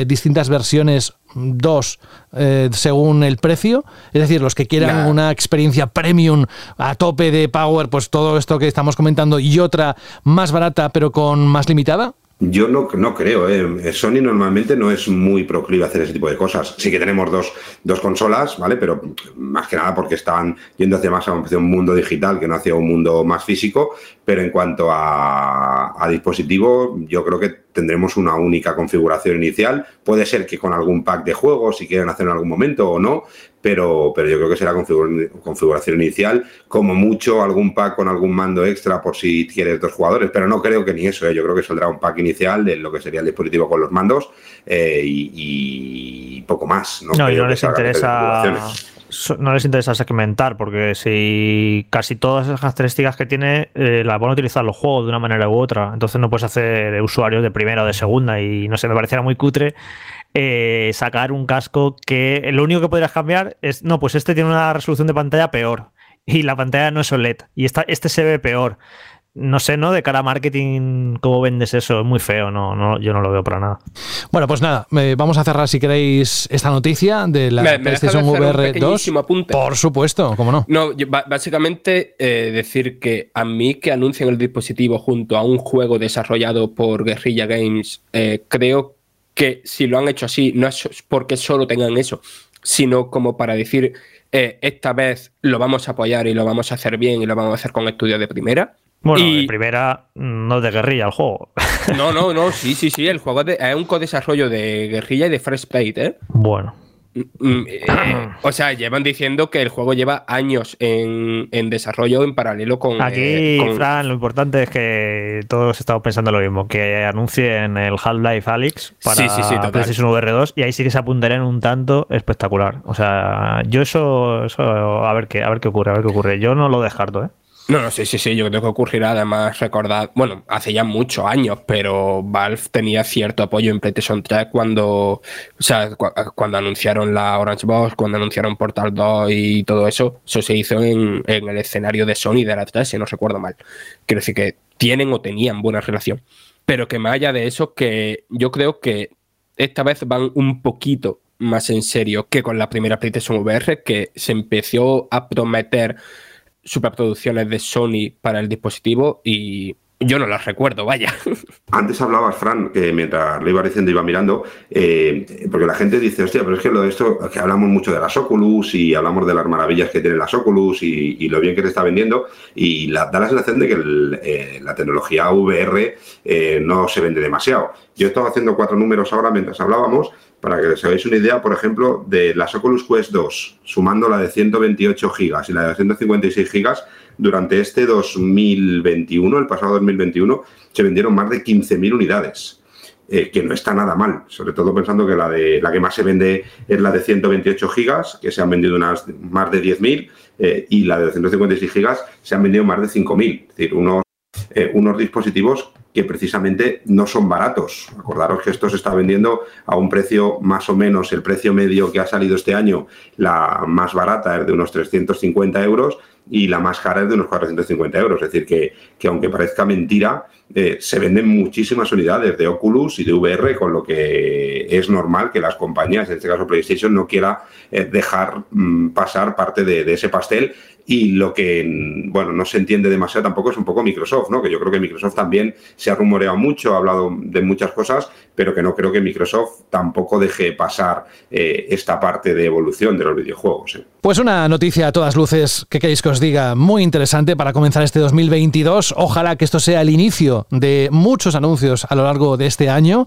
distintas versiones, dos eh, según el precio. Es decir, los que quieran una experiencia premium a tope de power, pues todo esto que estamos comentando, y otra más barata pero con más limitada. Yo no, no creo. ¿eh? Sony normalmente no es muy proclive a hacer ese tipo de cosas. Sí que tenemos dos, dos consolas, ¿vale? Pero más que nada porque estaban yendo hacia más hacia un mundo digital que no hacia un mundo más físico. Pero en cuanto a, a dispositivo, yo creo que tendremos una única configuración inicial. Puede ser que con algún pack de juegos, si quieren hacer en algún momento o no, pero, pero yo creo que será configuración inicial, como mucho algún pack con algún mando extra por si quieres dos jugadores, pero no creo que ni eso, ¿eh? yo creo que saldrá un pack inicial de lo que sería el dispositivo con los mandos eh, y, poco más. No, y no les interesa no les interesa segmentar, porque si casi todas esas características que tiene eh, las van a utilizar los juegos de una manera u otra, entonces no puedes hacer usuarios de primera o de segunda, y no sé, me pareciera muy cutre eh, sacar un casco que lo único que podrías cambiar es, no, pues este tiene una resolución de pantalla peor, y la pantalla no es OLED, y esta, este se ve peor no sé, ¿no? De cara a marketing, ¿cómo vendes eso? Es muy feo, no, no yo no lo veo para nada. Bueno, pues nada, vamos a cerrar si queréis esta noticia de la PlayStation VR 2. Por supuesto, ¿cómo no? No, básicamente eh, decir que a mí que anuncien el dispositivo junto a un juego desarrollado por Guerrilla Games, eh, creo que si lo han hecho así, no es porque solo tengan eso, sino como para decir, eh, esta vez lo vamos a apoyar y lo vamos a hacer bien y lo vamos a hacer con estudios de primera. Bueno, y... primera no de guerrilla el juego. No, no, no, sí, sí, sí. El juego es, un co-desarrollo de guerrilla y de Fresh Plate, ¿eh? Bueno. Mm, mm, eh, o sea, llevan diciendo que el juego lleva años en, desarrollo en paralelo con. Aquí, eh, Fran, lo importante es que todos estamos pensando lo mismo: que anuncien el Half-Life Alyx para sí, sí, sí, PlayStation VR2 y ahí sí que se apuntarían un tanto espectacular. O sea, yo eso, eso a ver qué, a ver qué ocurre, a ver qué ocurre. Yo no lo descarto, ¿eh? No, no, sí, sí, sí, yo creo que ocurrirá. Además, recordar, bueno, hace ya muchos años, pero Valve tenía cierto apoyo en PlayStation 3 cuando, o sea, cuando anunciaron la Orange Box, cuando anunciaron Portal 2 y todo eso, eso se hizo en, el escenario de Sony de la 3, si no recuerdo mal. Quiero decir que tienen o tenían buena relación. Pero que más allá de eso, que yo creo que esta vez van un poquito más en serio que con la primera PlayStation VR, que se empezó a prometer superproducciones de Sony para el dispositivo y yo no las recuerdo, vaya. Antes hablabas, Fran, que mientras lo iba diciendo iba mirando, eh, porque la gente dice, hostia, pero es que lo de esto, que hablamos mucho de las Oculus y hablamos de las maravillas que tienen las Oculus y, lo bien que se está vendiendo, y da la sensación de que eh, la tecnología VR eh, no se vende demasiado. Yo estaba haciendo cuatro números ahora mientras hablábamos para que os hagáis una idea, por ejemplo, de las Oculus Quest 2, sumando la de 128 gigas y la de 156 gigas, durante este 2021, el pasado 2021, se vendieron más de 15.000 unidades. Eh, que no está nada mal, sobre todo pensando que la, de, la que más se vende es la de 128 gigas, que se han vendido unas más de 10.000, eh, y la de 256 gigas se han vendido más de 5.000. Es decir, unos, eh, unos dispositivos que precisamente no son baratos. Acordaros que esto se está vendiendo a un precio más o menos, el precio medio que ha salido este año, la más barata es de unos 350 euros y la más cara es de unos 450 euros. Es decir, que, que aunque parezca mentira, eh, se venden muchísimas unidades de Oculus y de VR, con lo que es normal que las compañías, en este caso PlayStation, no quiera eh, dejar mm, pasar parte de, de ese pastel y lo que, bueno, no se entiende demasiado tampoco es un poco Microsoft, ¿no? Que yo creo que Microsoft también se ha rumoreado mucho, ha hablado de muchas cosas, pero que no creo que Microsoft tampoco deje pasar eh, esta parte de evolución de los videojuegos. ¿eh? Pues una noticia a todas luces que queréis que os diga muy interesante para comenzar este 2022. Ojalá que esto sea el inicio de muchos anuncios a lo largo de este año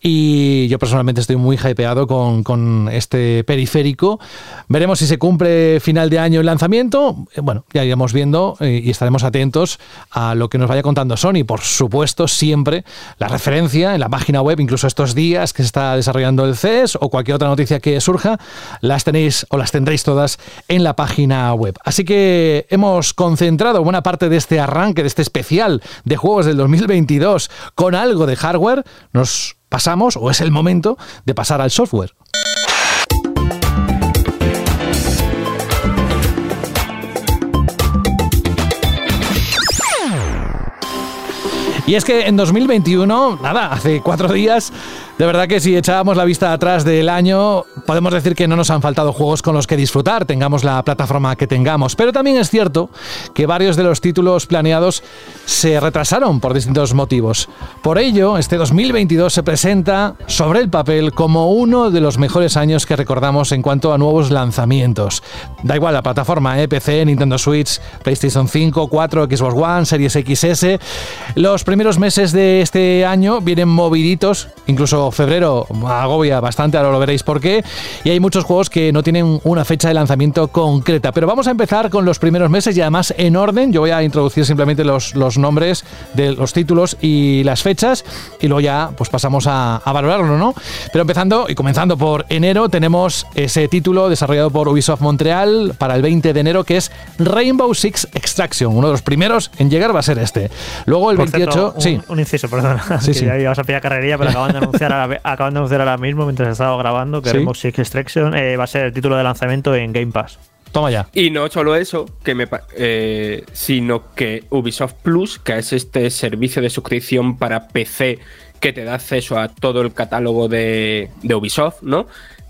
y yo personalmente estoy muy hypeado con, con este periférico. Veremos si se cumple final de año el lanzamiento eh, bueno, ya iremos viendo eh, y estaremos atentos a lo que nos vaya contando Sony. Por supuesto, siempre la referencia en la página web, incluso estos días que se está desarrollando el CES o cualquier otra noticia que surja, las tenéis o las tendréis todas en la página web. Así que hemos concentrado buena parte de este arranque, de este especial de juegos del 2022 con algo de hardware. Nos pasamos, o es el momento, de pasar al software. Y es que en 2021, nada, hace cuatro días, De verdad que si echábamos la vista atrás del año, podemos decir que no nos han faltado juegos con los que disfrutar, tengamos la plataforma que tengamos. Pero también es cierto que varios de los títulos planeados se retrasaron por distintos motivos. Por ello, este 2022 se presenta sobre el papel como uno de los mejores años que recordamos en cuanto a nuevos lanzamientos. Da igual la plataforma, ¿eh? PC, Nintendo Switch, PlayStation 5, 4, Xbox One, Series XS. Los primeros meses de este año vienen moviditos, incluso febrero agobia bastante, ahora lo veréis por qué. Y hay muchos juegos que no tienen una fecha de lanzamiento concreta. Pero vamos a empezar con los primeros meses y además en orden. Yo voy a introducir simplemente los, los nombres de los títulos y las fechas y luego ya pues pasamos a, a valorarlo, ¿no? Pero empezando y comenzando por enero tenemos ese título desarrollado por Ubisoft Montreal para el 20 de enero que es Rainbow Six Extraction. Uno de los primeros en llegar va a ser este. Luego el 28... un, sí. un inciso, perdona. Sí, sí. Ya ibas a pillar carrería, pero acaban de anunciar acaban de anunciar ahora mismo, mientras estaba grabando, que Rainbow Six Extraction eh, va a ser el título de lanzamiento en Game Pass. Toma ya. Y no solo eso, que me, eh, sino que Ubisoft Plus, que es este servicio de suscripción para PC que te da acceso a todo el catálogo de, de Ubisoft, ¿no?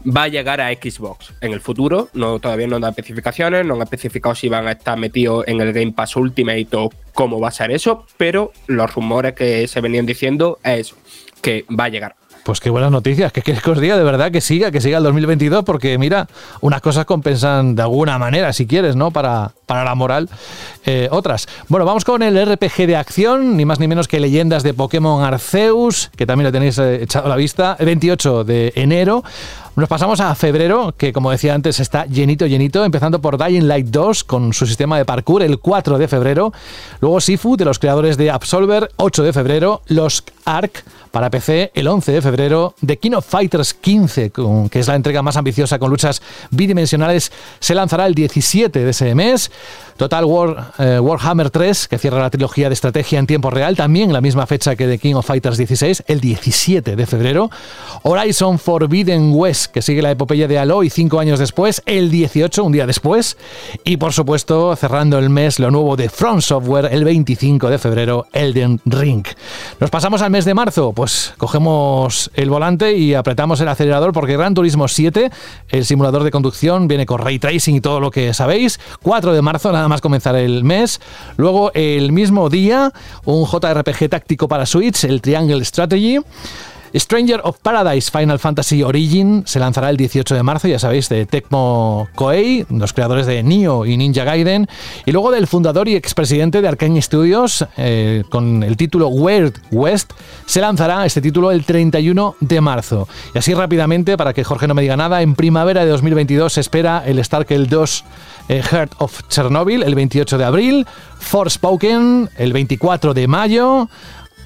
va a llegar a Xbox en el futuro. No, todavía no da especificaciones, no han especificado si van a estar metidos en el Game Pass Ultimate o cómo va a ser eso, pero los rumores que se venían diciendo es que va a llegar. Pues qué buenas noticias, que que os diga de verdad que siga, que siga el 2022, porque mira, unas cosas compensan de alguna manera, si quieres, ¿no? Para, para la moral, eh, otras. Bueno, vamos con el RPG de acción, ni más ni menos que Leyendas de Pokémon Arceus, que también lo tenéis eh, echado a la vista, el 28 de enero. Nos pasamos a febrero, que como decía antes está llenito, llenito, empezando por Dying Light 2 con su sistema de parkour el 4 de febrero. Luego Sifu, de los creadores de Absolver, 8 de febrero. Los Ark para PC el 11 de febrero. The King of Fighters 15, que es la entrega más ambiciosa con luchas bidimensionales, se lanzará el 17 de ese mes. Total War, eh, Warhammer 3, que cierra la trilogía de estrategia en tiempo real, también la misma fecha que The King of Fighters 16, el 17 de febrero. Horizon Forbidden West, que sigue la epopeya de Aloy cinco años después, el 18, un día después. Y por supuesto, cerrando el mes, lo nuevo de Front Software, el 25 de febrero, Elden Ring. Nos pasamos al mes de marzo, pues cogemos el volante y apretamos el acelerador porque Gran Turismo 7, el simulador de conducción, viene con ray tracing y todo lo que sabéis. 4 de marzo, nada más comenzar el mes. Luego, el mismo día, un JRPG táctico para Switch, el Triangle Strategy. Stranger of Paradise Final Fantasy Origin se lanzará el 18 de marzo, ya sabéis, de Tecmo Koei, los creadores de Nioh y Ninja Gaiden, y luego del fundador y expresidente de Arkane Studios, eh, con el título Weird West, se lanzará este título el 31 de marzo. Y así rápidamente, para que Jorge no me diga nada, en primavera de 2022 se espera el Starkel 2 eh, Heart of Chernobyl el 28 de abril, Forspoken el 24 de mayo,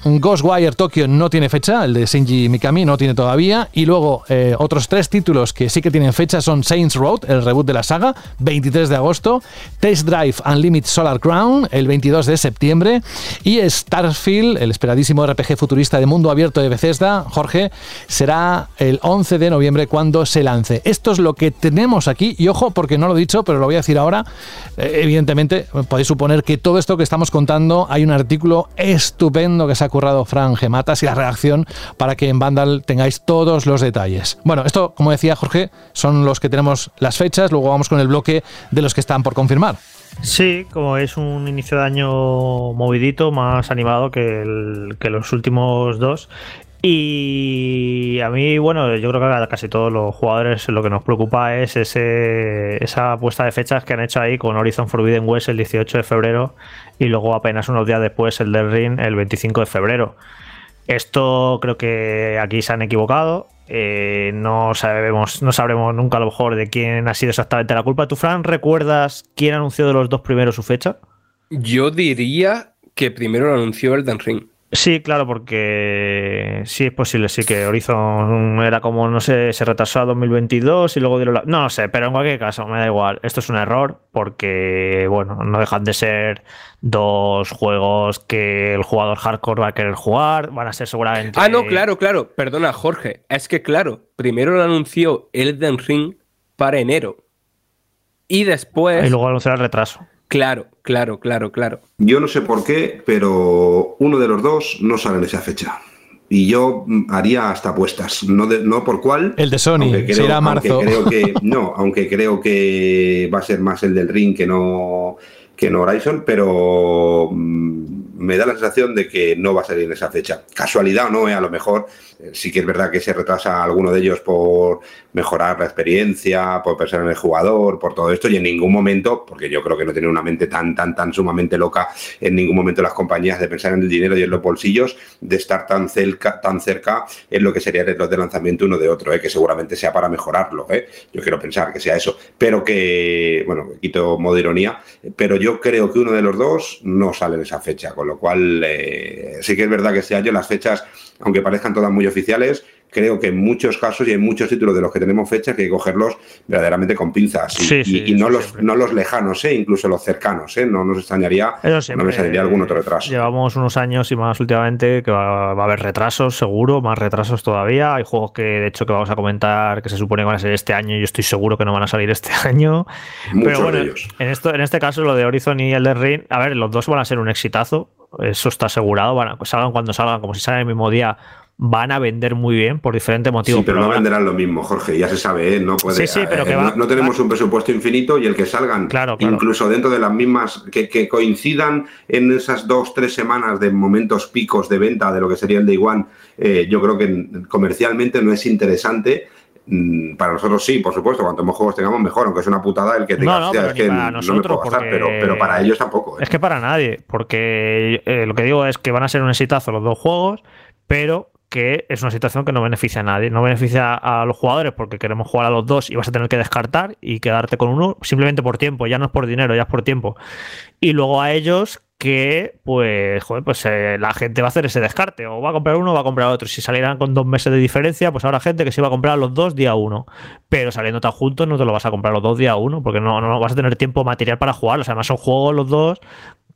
Ghostwire Tokyo no tiene fecha, el de Shinji Mikami no tiene todavía. Y luego eh, otros tres títulos que sí que tienen fecha son Saints Road, el reboot de la saga, 23 de agosto. Test Drive Unlimited Solar Crown, el 22 de septiembre. Y Starfield, el esperadísimo RPG futurista de mundo abierto de Bethesda, Jorge, será el 11 de noviembre cuando se lance. Esto es lo que tenemos aquí. Y ojo, porque no lo he dicho, pero lo voy a decir ahora. Eh, evidentemente, podéis suponer que todo esto que estamos contando, hay un artículo estupendo que se currado Fran Gematas y la reacción para que en Vandal tengáis todos los detalles. Bueno, esto, como decía Jorge, son los que tenemos las fechas, luego vamos con el bloque de los que están por confirmar. Sí, como es un inicio de año movidito, más animado que, que los últimos dos. Y a mí, bueno, yo creo que casi todos los jugadores lo que nos preocupa es ese, esa apuesta de fechas que han hecho ahí con Horizon Forbidden West el 18 de febrero y luego apenas unos días después el del Ring el 25 de febrero. Esto creo que aquí se han equivocado. Eh, no sabemos, no sabremos nunca a lo mejor de quién ha sido exactamente la culpa. ¿Tú, Fran, recuerdas quién anunció de los dos primeros su fecha? Yo diría que primero lo anunció el Den Ring. Sí, claro, porque sí es posible, sí que Horizon era como, no sé, se retrasó a 2022 y luego dieron la... No, no sé, pero en cualquier caso, me da igual. Esto es un error porque, bueno, no dejan de ser dos juegos que el jugador hardcore va a querer jugar, van a ser seguramente... Ah, no, claro, claro, perdona, Jorge, es que claro, primero lo anunció Elden Ring para enero y después... Y luego anunció el retraso. Claro, claro, claro, claro. Yo no sé por qué, pero uno de los dos no sale en esa fecha. y yo haría hasta apuestas, no, no por cuál. El de Sony, será marzo. Creo que, no, aunque creo que va a ser más el del ring que no, que no Horizon, pero mm, me da la sensación de que no va a salir en esa fecha. Casualidad o no, eh, a lo mejor eh, sí que es verdad que se retrasa alguno de ellos por mejorar la experiencia, por pensar en el jugador, por todo esto, y en ningún momento, porque yo creo que no tiene una mente tan, tan, tan sumamente loca en ningún momento las compañías de pensar en el dinero y en los bolsillos, de estar tan cerca, tan cerca en lo que sería el de lanzamiento uno de otro, ¿eh? que seguramente sea para mejorarlo. ¿eh? Yo quiero pensar que sea eso, pero que, bueno, quito modo ironía, pero yo creo que uno de los dos no sale en esa fecha, con lo cual eh, sí que es verdad que este año las fechas, aunque parezcan todas muy oficiales, creo que en muchos casos y en muchos títulos de los que tenemos fecha que hay que cogerlos verdaderamente con pinzas y, no, los, no los lejanos, ¿eh? incluso los cercanos. ¿eh? No nos extrañaría, no me extrañaría algún otro retraso. Llevamos unos años y más últimamente que va, a haber retrasos, seguro, más retrasos todavía. Hay juegos que, de hecho, que vamos a comentar que se supone que van a ser este año y yo estoy seguro que no van a salir este año. Pero bueno, En, esto, en este caso, lo de Horizon y Elden Ring, a ver, los dos van a ser un exitazo. Eso está asegurado. Van a, salgan cuando salgan, como si salen el mismo día van a vender muy bien por diferentes motivos. Sí, pero, no venderán lo mismo, Jorge, ya se sabe, ¿eh? no puede. Sí, pero eh, no, tenemos un presupuesto infinito y el que salgan, incluso dentro de las mismas, que, coincidan en esas dos, tres semanas de momentos picos de venta de lo que sería el Day One, eh, yo creo que comercialmente no es interesante. Mm, para nosotros sí, por supuesto, cuanto más juegos tengamos mejor, aunque es una putada el que tenga no, no, es que no me puedo gastar, pero, pero, para ellos tampoco. Es que para nadie, porque lo que digo es que van a ser un exitazo los dos juegos, pero que es una situación que no beneficia a nadie. No beneficia a los jugadores porque queremos jugar a los dos y vas a tener que descartar y quedarte con uno simplemente por tiempo. Ya no es por dinero, ya es por tiempo. Y luego a ellos que, pues, joder, pues eh, la gente va a hacer ese descarte. O va a comprar uno o va a comprar otro. Si salieran con dos meses de diferencia, pues habrá gente que se va a comprar los dos día uno. Pero saliendo tan juntos no te lo vas a comprar los dos día uno porque no, no vas a tener tiempo material para jugarlos. Además son juegos los dos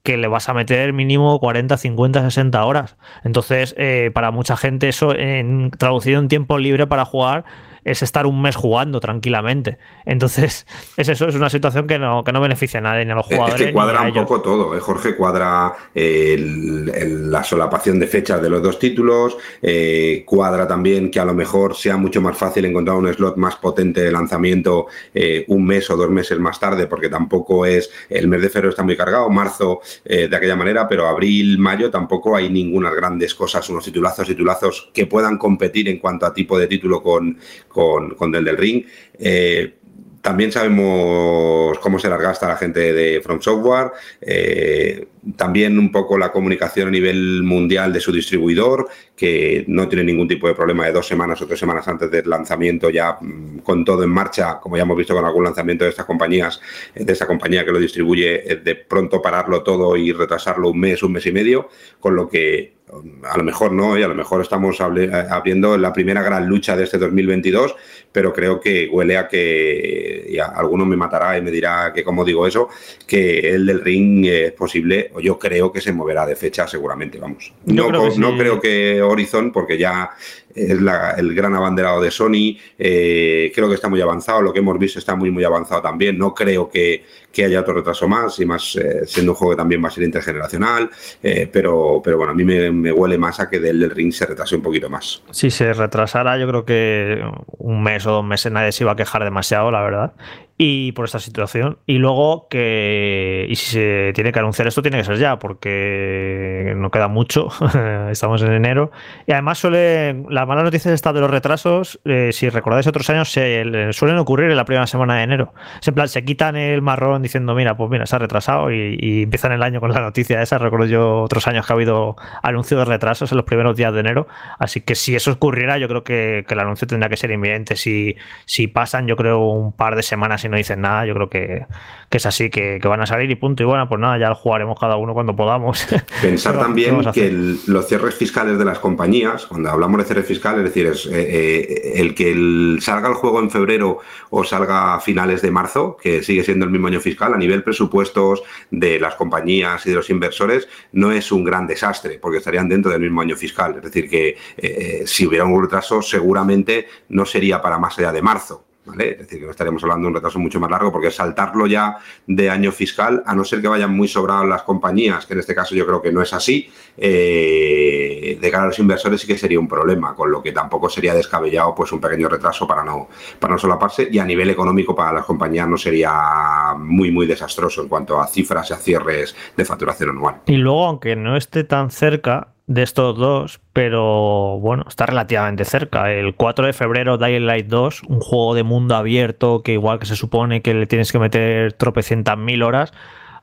que le vas a meter mínimo 40, 50, 60 horas. Entonces, eh, para mucha gente eso, en, traducido en tiempo libre para jugar, es estar un mes jugando tranquilamente. Entonces, es eso, es una situación que no, que no beneficia a nadie, ni a los jugadores. Es que cuadra un poco todo, ¿eh? Jorge, cuadra la solapación de fechas de los dos títulos, eh, cuadra también que a lo mejor sea mucho más fácil encontrar un slot más potente de lanzamiento eh, un mes o dos meses más tarde, porque tampoco es, el mes de febrero está muy cargado, marzo de aquella manera, pero abril, mayo tampoco hay ninguna grandes cosas, unos titulazos, titulazos que puedan competir en cuanto a tipo de título con con, con Del del Ring. Eh, también sabemos cómo se larga hasta la gente de From Software, eh, también un poco la comunicación a nivel mundial de su distribuidor, que no tiene ningún tipo de problema de dos semanas o tres semanas antes del lanzamiento ya mm, con todo en marcha, como ya hemos visto con algún lanzamiento de estas compañías, de esta compañía que lo distribuye, eh, de pronto pararlo todo y retrasarlo un mes, un mes y medio, con lo que a lo mejor no, y a lo mejor estamos abriendo la primera gran lucha de este 2022, pero creo que huele a que, y alguno me matará y me dirá que como digo eso, que el del ring es posible, o yo creo que se moverá de fecha seguramente, vamos. No creo, no creo que Horizon, porque ya es el gran abanderado de Sony. Eh, creo que está muy avanzado, lo que hemos visto está muy, muy avanzado también. No creo que, haya otro retraso más, y más eh, siendo un juego que también va a ser intergeneracional. Eh, pero, pero bueno, a mí me, huele más a que del, Ring se retrase un poquito más. Si se retrasara, yo creo que un mes o dos meses nadie se iba a quejar demasiado, la verdad y por esta situación. Y luego que, y si se tiene que anunciar esto, tiene que ser ya, porque no queda mucho, estamos en enero. Y además suele, la mala noticia esta de los retrasos, eh, si recordáis otros años, se, suelen ocurrir en la primera semana de enero. en plan, se quitan el marrón diciendo, mira, pues mira, se ha retrasado y, empiezan el año con la noticia esa. Recuerdo yo otros años que ha habido anuncio de retrasos en los primeros días de enero. Así que si eso ocurriera, yo creo que, que el anuncio tendría que ser inminente. Si, si pasan, yo creo, un par de semanas si no dicen nada, yo creo que, es así, que, van a salir y punto. Y bueno, pues nada, ya lo jugaremos cada uno cuando podamos. Pensar también que los cierres fiscales de las compañías, cuando hablamos de cierres fiscales, es decir, es, eh, eh, el que salga el juego en febrero o salga a finales de marzo, que sigue siendo el mismo año fiscal, a nivel presupuestos de las compañías y de los inversores, no es un gran desastre, porque estarían dentro del mismo año fiscal. Es decir, que eh, si hubiera un retraso, seguramente no sería para más allá de marzo ¿vale? Es decir, que no estaríamos hablando de un retraso mucho más largo, porque saltarlo ya de año fiscal, a no ser que vayan muy sobrados las compañías, que en este caso yo creo que no es así, eh, de cara a los inversores sí que sería un problema, con lo que tampoco sería descabellado pues un pequeño retraso para no, para no solaparse, y a nivel económico para las compañías no sería muy, muy desastroso en cuanto a cifras y a cierres de facturación anual. Y luego, aunque no esté tan cerca, de estos dos, pero bueno, está relativamente cerca. El 4 de febrero, Dying Light 2, un juego de mundo abierto que igual que se supone que le tienes que meter tropecientas mil horas,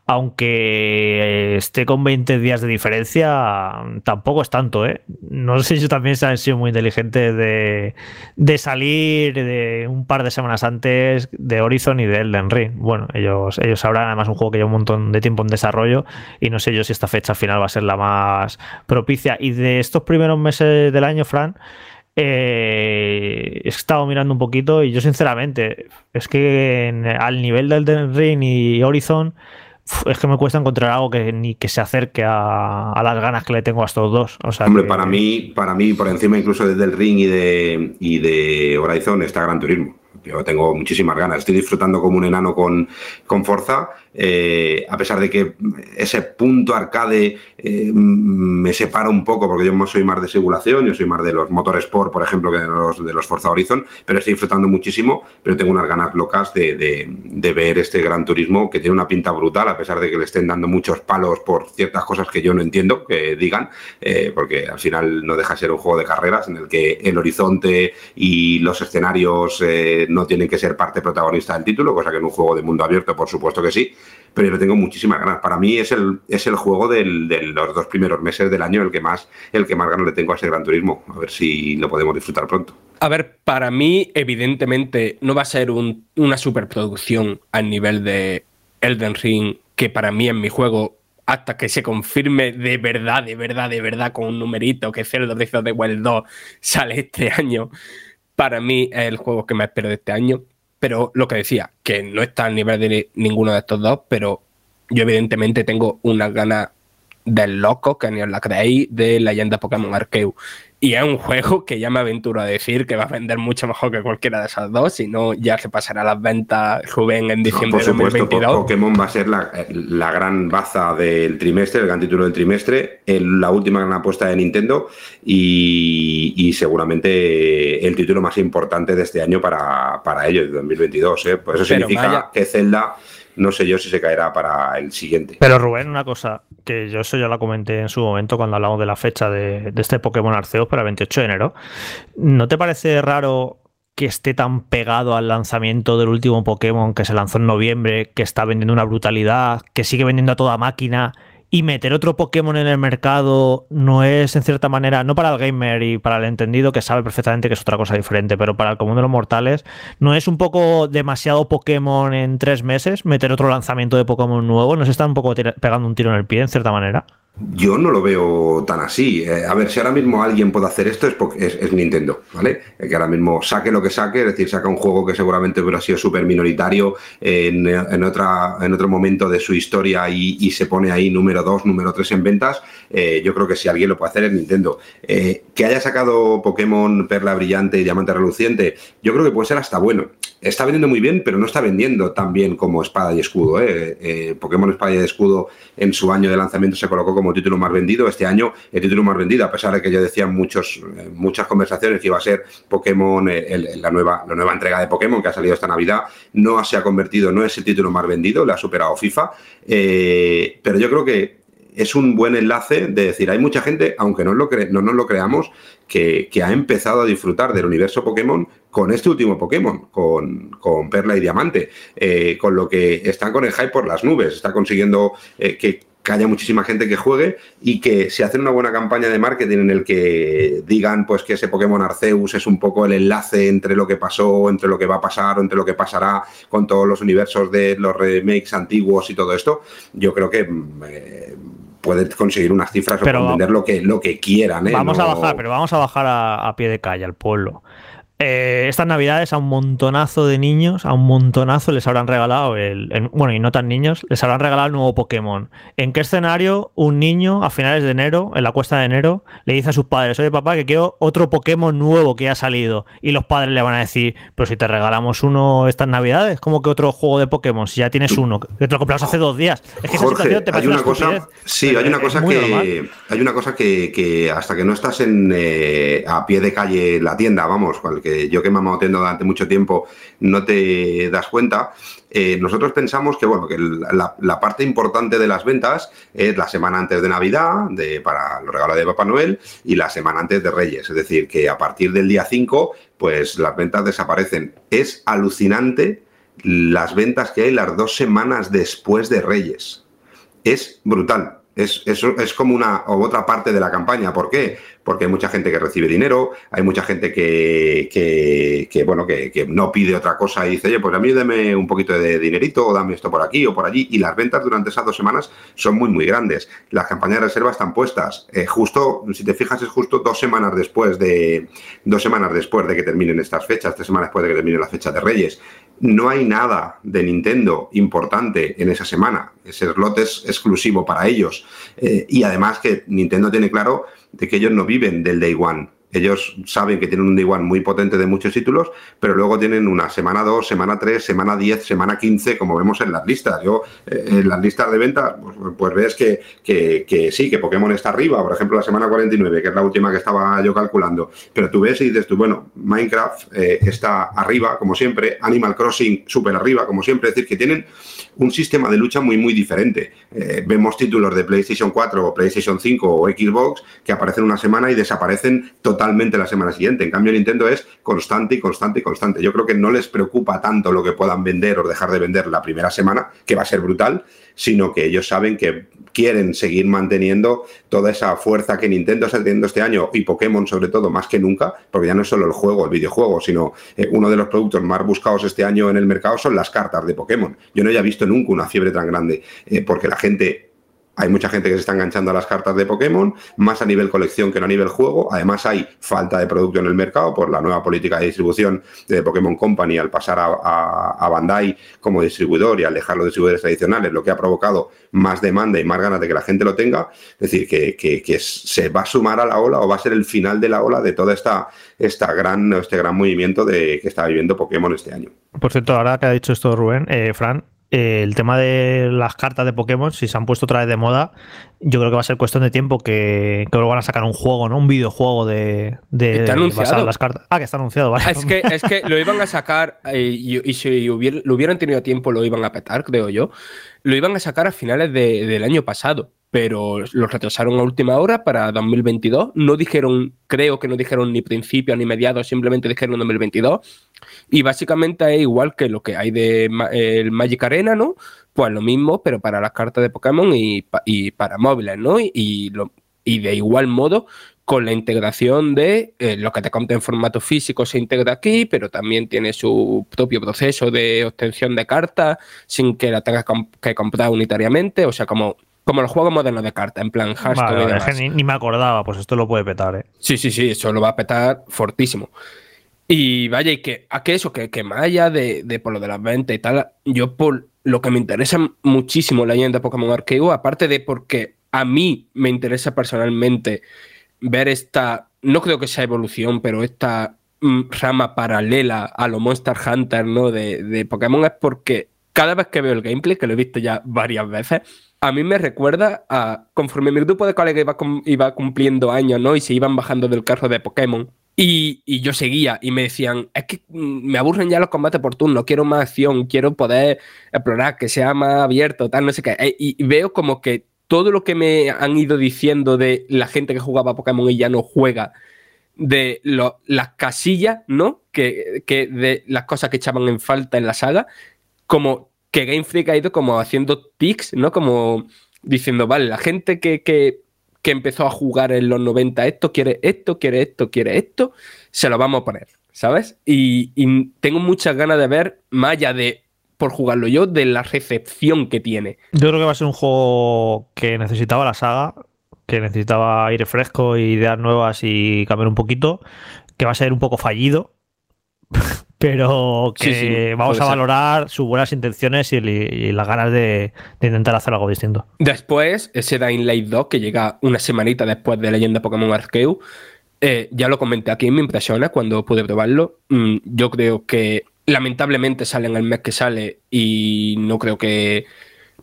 aunque esté con 20 días de diferencia, tampoco es tanto, ¿eh? No sé si también se han sido muy inteligentes de, de, salir de un par de semanas antes de Horizon y de Elden Ring. Bueno, ellos, ellos sabrán, además un juego que lleva un montón de tiempo en desarrollo y no sé yo si esta fecha final va a ser la más propicia. Y de estos primeros meses del año, Fran, eh, he estado mirando un poquito y yo sinceramente, es que al nivel del Elden Ring y Horizon es que me cuesta encontrar algo que ni que se acerque a, las ganas que le tengo a estos dos. Hombre, para mí, para mí, por encima incluso desde el Ring y de, y de Horizon está Gran Turismo. Yo tengo muchísimas ganas. Estoy disfrutando como un enano con, con Forza eh, a pesar de que ese punto arcade eh, me separa un poco, porque yo soy más de simulación, yo soy más de los Motorsport, por ejemplo, que de los, de los Forza Horizon, pero estoy disfrutando muchísimo, pero tengo unas ganas locas de, ver este Gran Turismo que tiene una pinta brutal, a pesar de que le estén dando muchos palos por ciertas cosas que yo no entiendo que digan, eh, porque al final no deja de ser un juego de carreras en el que el horizonte y los escenarios no tienen que ser parte protagonista del título, cosa que en un juego de mundo abierto, por supuesto que sí, pero yo tengo muchísimas ganas. Para mí es el, es el juego de los dos primeros meses del año el que más el que más ganas le tengo a ese Gran Turismo. A ver si lo podemos disfrutar pronto. A ver, para mí, evidentemente, no va a ser una superproducción al nivel de Elden Ring, que para mí en mi juego, hasta que se confirme de verdad, de verdad, de verdad, con un numerito que Zelda the Wild 2 sale este año, para mí es el juego que me espero de este año. Pero lo que decía, que no está al nivel de ninguno de estos dos, pero yo evidentemente tengo unas ganas del loco, que ni os la creéis, de Leyenda Pokémon Arceus. Y es un juego que ya me aventuro a decir que va a vender mucho mejor que cualquiera de esas dos, si no ya se pasará las ventas Rubén en diciembre de 2022. Pokémon va a ser la, gran baza del trimestre, el gran título del trimestre, la última gran apuesta de Nintendo y, seguramente el título más importante de este año para, para ellos, de 2022. ¿eh? Por eso significa que Zelda no sé yo si se caerá para el siguiente. Pero Rubén, una cosa, que yo eso ya la comenté en su momento cuando hablamos de la fecha de, este Pokémon Arceus para el 28 de enero. ¿No te parece raro que esté tan pegado al lanzamiento del último Pokémon que se lanzó en noviembre, que está vendiendo una brutalidad, que sigue vendiendo a toda máquina y meter otro Pokémon en el mercado no es, en cierta manera, no para el gamer y para el entendido que sabe perfectamente que es otra cosa diferente, pero para el común de los mortales, ¿no es un poco demasiado Pokémon en tres meses meter otro lanzamiento de Pokémon nuevo? ¿No se está un poco pegando un tiro en el pie, en cierta manera? Yo no lo veo tan así. Eh, a ver, si ahora mismo alguien puede hacer esto es, porque es, Nintendo, ¿vale? Eh, que ahora mismo saque lo que saque, es decir, saca un juego que seguramente hubiera sido súper minoritario en, otra, en otro momento de su historia y, se pone ahí número 2, número 3 en ventas, eh, yo creo que si alguien lo puede hacer es Nintendo. que haya sacado Pokémon Perla Brillante y Diamante Reluciente, yo creo que puede ser hasta bueno. Está vendiendo muy bien, pero no está vendiendo tan bien como Espada y Escudo. Pokémon Espada y Escudo en su año de lanzamiento se colocó como título más vendido. Este año el título más vendido, a pesar de que yo decía muchos, eh, muchas conversaciones que iba a ser Pokémon, eh, la, nueva, la nueva entrega de Pokémon que ha salido esta Navidad, no se ha convertido, no es el título más vendido, le ha superado FIFA. Eh, pero yo creo que es un buen enlace de decir, hay mucha gente, aunque no, lo no nos lo creamos, que, ha empezado a disfrutar del universo Pokémon con este último Pokémon, con, Perla y Diamante, con lo que están con el hype por las nubes, está consiguiendo que que haya muchísima gente que juegue y que se hacen una buena campaña de marketing en el que digan pues que ese Pokémon Arceus es un poco el enlace entre lo que pasó, entre lo que va a pasar o entre lo que pasará con todos los universos de los remakes antiguos y todo esto, yo creo que mm, eh, puede conseguir unas cifras o vender lo que, lo que quieran. ¿eh? Vamos a bajar, pero vamos a bajar a, pie de calle al pueblo. Eh, estas navidades a un montonazo de niños, a un montonazo les habrán regalado el, bueno, y no tan niños, les habrán regalado el nuevo Pokémon. ¿En qué escenario un niño a finales de enero, en la cuesta de enero, le dice a sus padres, oye papá, que quiero otro Pokémon nuevo que ha salido? Y los padres le van a decir, pero si te regalamos uno estas navidades, ¿cómo que otro juego de Pokémon? Si ya tienes uno, que te lo compramos hace dos días. Es que esa situación te hay una cosa, Sí, hay una cosa que hay una cosa que, hasta que no estás en eh, a pie de calle la tienda, vamos, yo que me he mamado durante mucho tiempo no te das cuenta, eh, nosotros pensamos que, bueno, que la, parte importante de las ventas es la semana antes de Navidad, de, para los regalos de Papá Noel, y la semana antes de Reyes. Es decir, que a partir del día 5, pues las ventas desaparecen. Es alucinante las ventas que hay las dos semanas después de Reyes. Es brutal. Es, es, como una o otra parte de la campaña. ¿Por qué? Porque hay mucha gente que recibe dinero, hay mucha gente que, que, bueno, que, no pide otra cosa y dice, oye, pues a mí dame un poquito de dinerito, o dame esto por aquí o por allí. Y las ventas durante esas dos semanas son muy, muy grandes. Las campañas de reserva están puestas. Eh, justo, si te fijas, es justo dos semanas después de dos semanas después de que terminen estas fechas, tres semanas después de que termine la fecha de Reyes no hay nada de Nintendo importante en esa semana. Ese slot es exclusivo para ellos. Eh, y además que Nintendo tiene claro de que ellos no viven del Day One. Ellos saben que tienen un Day muy potente de muchos títulos, pero luego tienen una semana 2, semana 3, semana 10, semana 15, como vemos en las listas. Yo, eh, en las listas de ventas, pues, pues ves que, que, sí, que Pokémon está arriba, por ejemplo, la semana 49, que es la última que estaba yo calculando. Pero tú ves y dices tú, bueno, Minecraft eh, está arriba, como siempre, Animal Crossing súper arriba, como siempre. Es decir, que tienen un sistema de lucha muy, muy diferente. Eh, vemos títulos de PlayStation 4 o PlayStation 5 o Xbox que aparecen una semana y desaparecen totalmente la semana siguiente. En cambio, Nintendo es constante y constante y constante. Yo creo que no les preocupa tanto lo que puedan vender o dejar de vender la primera semana, que va a ser brutal, sino que ellos saben que quieren seguir manteniendo toda esa fuerza que Nintendo está teniendo este año y Pokémon sobre todo más que nunca, porque ya no es solo el juego, el videojuego, sino eh, uno de los productos más buscados este año en el mercado son las cartas de Pokémon. Yo no había visto nunca una fiebre tan grande, eh, porque la gente hay mucha gente que se está enganchando a las cartas de Pokémon, más a nivel colección que no a nivel juego. Además, hay falta de producto en el mercado por la nueva política de distribución de Pokémon Company al pasar a, Bandai como distribuidor y alejar los distribuidores tradicionales, lo que ha provocado más demanda y más ganas de que la gente lo tenga. Es decir, que, se va a sumar a la ola o va a ser el final de la ola de toda esta, esta gran, este gran movimiento de, que está viviendo Pokémon este año. Por cierto, ahora que ha dicho esto Rubén, eh, Fran, eh, el tema de las cartas de Pokémon, si se han puesto otra vez de moda, yo creo que va a ser cuestión de tiempo que, que luego van a sacar un juego, ¿no? Un videojuego de, de las cartas. Ah, que está anunciado, vale. Es que, es que lo iban a sacar eh, y, si lo hubieran tenido tiempo lo iban a petar, creo yo. Lo iban a sacar a finales del año pasado pero lo retrasaron a última hora para 2022. No dijeron, creo que no dijeron ni principio ni mediados, simplemente dijeron 2022. Y básicamente es igual que lo que hay de el Magic Arena, ¿no? Pues lo mismo, pero para las cartas de Pokémon y, para móviles, ¿no? Y, de igual modo con la integración de eh, lo que te conta en formato físico se integra aquí, pero también tiene su propio proceso de obtención de cartas sin que la tengas que comprar unitariamente, o sea, como como los juegos modernos de carta, en plan Hearthstone ni, me acordaba, pues esto lo puede petar, ¿eh? Sí, sí, sí, eso lo va a petar fortísimo. Y vaya, y que, a que eso, que, que más allá de, por lo de las ventas y tal, yo por lo que me interesa muchísimo la leyenda de Pokémon Arceus, aparte de porque a mí me interesa personalmente ver esta, no creo que sea evolución, pero esta mm, rama paralela a los Monster Hunter, ¿no? De, de Pokémon es porque cada vez que veo el gameplay, que lo he visto ya varias veces, a mí me recuerda a conforme mi grupo de colegas iba, cumpliendo años, ¿no? Y se iban bajando del carro de Pokémon. Y, yo seguía y me decían, es que mm, me aburren ya los combates por turno, quiero más acción, quiero poder explorar, que sea más abierto, tal, no sé qué. E, y veo como que todo lo que me han ido diciendo de la gente que jugaba Pokémon y ya no juega, de las casillas, ¿no? Que, que de las cosas que echaban en falta en la saga, como que Game Freak ha ido como haciendo tics, ¿no? Como diciendo, vale, la gente que, que, empezó a jugar en los 90 esto, quiere esto, quiere esto, quiere esto, se lo vamos a poner, ¿sabes? Y, tengo muchas ganas de ver, más allá de por jugarlo yo, de la recepción que tiene. Yo creo que va a ser un juego que necesitaba la saga, que necesitaba aire fresco, ideas nuevas y cambiar un poquito, que va a ser un poco fallido, pero que vamos a valorar sus buenas intenciones y, las ganas de, intentar hacer algo distinto. Después, ese Dying Light 2 que llega una semanita después de Leyenda Pokémon Arceus, eh, ya lo comenté aquí en mi impresión cuando pude probarlo. Mm, yo creo que lamentablemente sale en el mes que sale y no creo que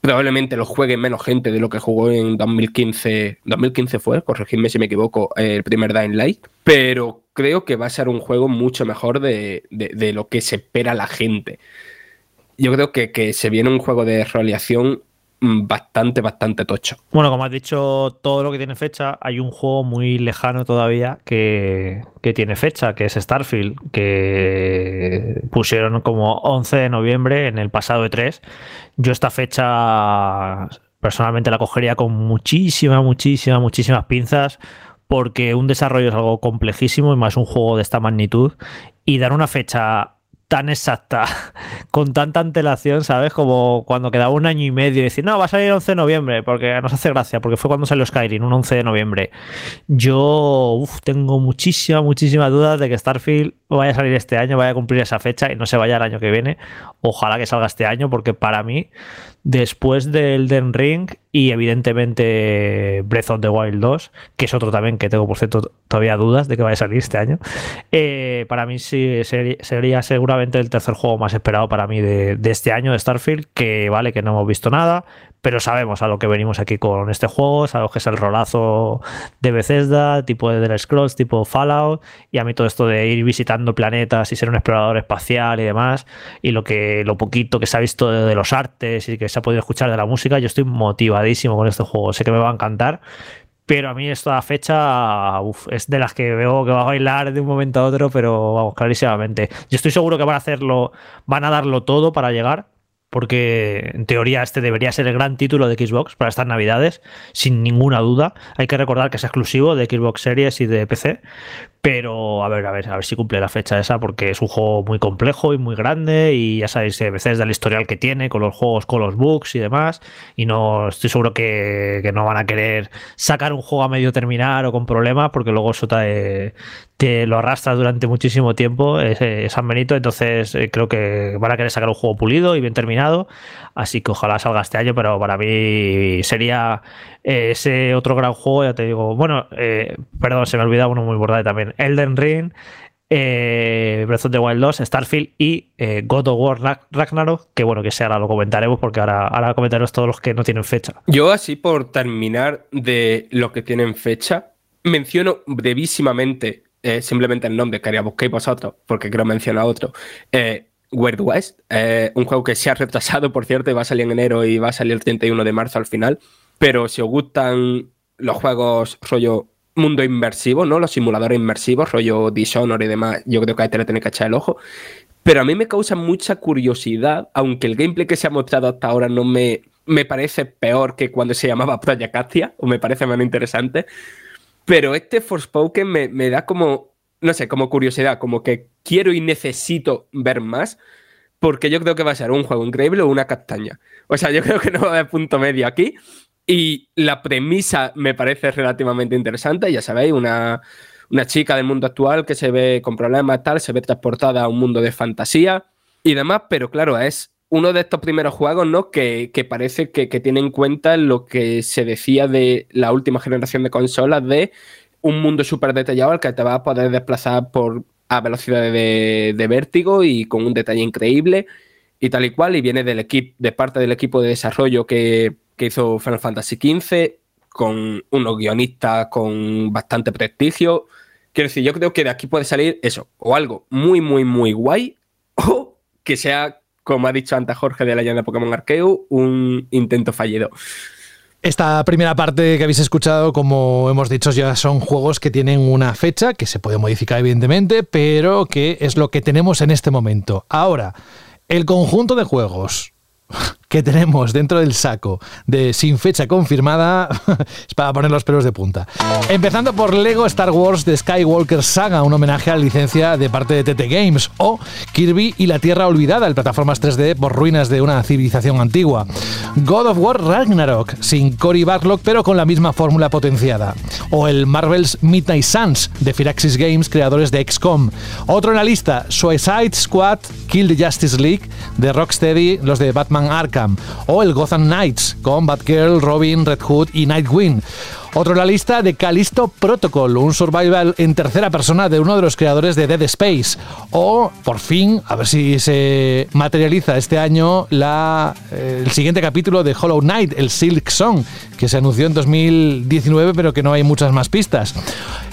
probablemente lo juegue menos gente de lo que jugó en 2015. 2015 fue, corregidme si me equivoco, el primer Dying Light. Pero creo que va a ser un juego mucho mejor de, lo que se espera la gente. Yo creo que, que se viene un juego de realización Mm, bastante, bastante tocho. Bueno, como has dicho, todo lo que tiene fecha, hay un juego muy lejano todavía que, tiene fecha, que es Starfield, que pusieron como 11 de noviembre en el pasado E3. Yo esta fecha personalmente la cogería con muchísimas, muchísimas, muchísimas pinzas porque un desarrollo es algo complejísimo y más un juego de esta magnitud y dar una fecha tan exacta, con tanta antelación, ¿sabes? Como cuando quedaba un año y medio y decir, no, va a salir el 11 de noviembre, porque nos hace gracia, porque fue cuando salió Skyrim, un 11 de noviembre. Yo tengo muchísimas, muchísimas dudas de que Starfield vaya a salir este año, vaya a cumplir esa fecha y no se vaya el año que viene. Ojalá que salga este año, porque para mí, después del Den Ring y evidentemente Breath of the Wild 2, que es otro también que tengo, por cierto, todavía dudas de que vaya a salir este año, eh, para mí sí sería, seguramente el tercer juego más esperado para mí de, de este año de Starfield, que vale que no hemos visto nada, pero sabemos a lo que venimos aquí con este juego, sabemos que es el rolazo de Bethesda, tipo de The Scrolls, tipo Fallout, y a mí todo esto de ir visitando planetas y ser un explorador espacial y demás, y lo que lo poquito que se ha visto de, los artes y que se ha podido escuchar de la música, yo estoy motivadísimo con este juego, sé que me va a encantar, pero a mí esta fecha es de las que veo que va a bailar de un momento a otro, pero vamos, clarísimamente. Yo estoy seguro que van a hacerlo, van a darlo todo para llegar, porque en teoría este debería ser el gran título de Xbox para estas navidades, sin ninguna duda. Hay que recordar que es exclusivo de Xbox Series y de PC, pero a ver, a ver, a ver si cumple la fecha esa, porque es un juego muy complejo y muy grande. Y ya sabéis, a veces del historial que tiene con los juegos, con los bugs y demás. Y no estoy seguro que, no van a querer sacar un juego a medio terminar o con problemas, porque luego eso te, lo arrastra durante muchísimo tiempo, es, San Benito. Entonces eh, creo que van a querer sacar un juego pulido y bien terminado. Así que ojalá salga este año, pero para mí sería eh, ese otro gran juego, ya te digo. Bueno, eh, perdón, se me olvidaba uno muy bordado también. Elden Ring, eh, Breath of the Wild 2, Starfield y God of War Ragnarok, que bueno, que sea ahora lo comentaremos porque ahora, ahora comentaremos todos los que no tienen fecha. Yo así por terminar de los que tienen fecha, menciono brevísimamente simplemente el nombre que haría busquéis vosotros, porque quiero mencionar otro. Weird West, un juego que se ha retrasado, por cierto, y va a salir en enero y va a salir el 31 de marzo al final. Pero si os gustan los juegos rollo mundo inmersivo, ¿no? Los simuladores inmersivos, rollo Dishonor y demás, yo creo que ahí te le tenéis que echar el ojo. Pero a mí me causa mucha curiosidad, aunque el gameplay que se ha mostrado hasta ahora no me, me parece peor que cuando se llamaba Project Acacia, o me parece menos interesante. Pero este Forspoken me, me da como, no sé, como curiosidad, como que quiero y necesito ver más porque yo creo que va a ser un juego increíble o una castaña. O sea, yo creo que no va a haber punto medio aquí. Y la premisa me parece relativamente interesante, ya sabéis, una, chica del mundo actual que se ve con problemas tal, se ve transportada a un mundo de fantasía y demás, pero claro, es uno de estos primeros juegos, ¿no? Que, parece que, tiene en cuenta lo que se decía de la última generación de consolas de un mundo súper detallado al que te vas a poder desplazar por a velocidad de, de, vértigo y con un detalle increíble y tal y cual. Y viene del equipo, de parte del equipo de desarrollo que, que hizo Final Fantasy XV, con unos guionistas con bastante prestigio. Quiero decir, yo creo que de aquí puede salir eso, o algo muy, muy, muy guay, o que sea, como ha dicho antes Jorge de la llana Pokémon Arceus, un intento fallido. Esta primera parte que habéis escuchado, como hemos dicho, ya son juegos que tienen una fecha, que se puede modificar evidentemente, pero que es lo que tenemos en este momento. Ahora, el conjunto de juegos que tenemos dentro del saco de sin fecha confirmada es para poner los pelos de punta. Empezando por Lego Star Wars de Skywalker Saga, un homenaje a la licencia de parte de TT Games, o Kirby y la Tierra Olvidada, el plataformas 3D por ruinas de una civilización antigua. God of War Ragnarok, sin Cory Barlock, pero con la misma fórmula potenciada. O el Marvel's Midnight Suns de Firaxis Games, creadores de XCOM. Otro en la lista, Suicide Squad Kill the Justice League de Rocksteady, los de Batman Arkham. O el Gotham Knights con Batgirl, Robin, Red Hood y Nightwing. Otro en la lista de Callisto Protocol, un survival en tercera persona de uno de los creadores de Dead Space. O, por fin, a ver si se materializa este año la, eh, el siguiente capítulo de Hollow Knight, el Silk Song, que se anunció en 2019, pero que no hay muchas más pistas.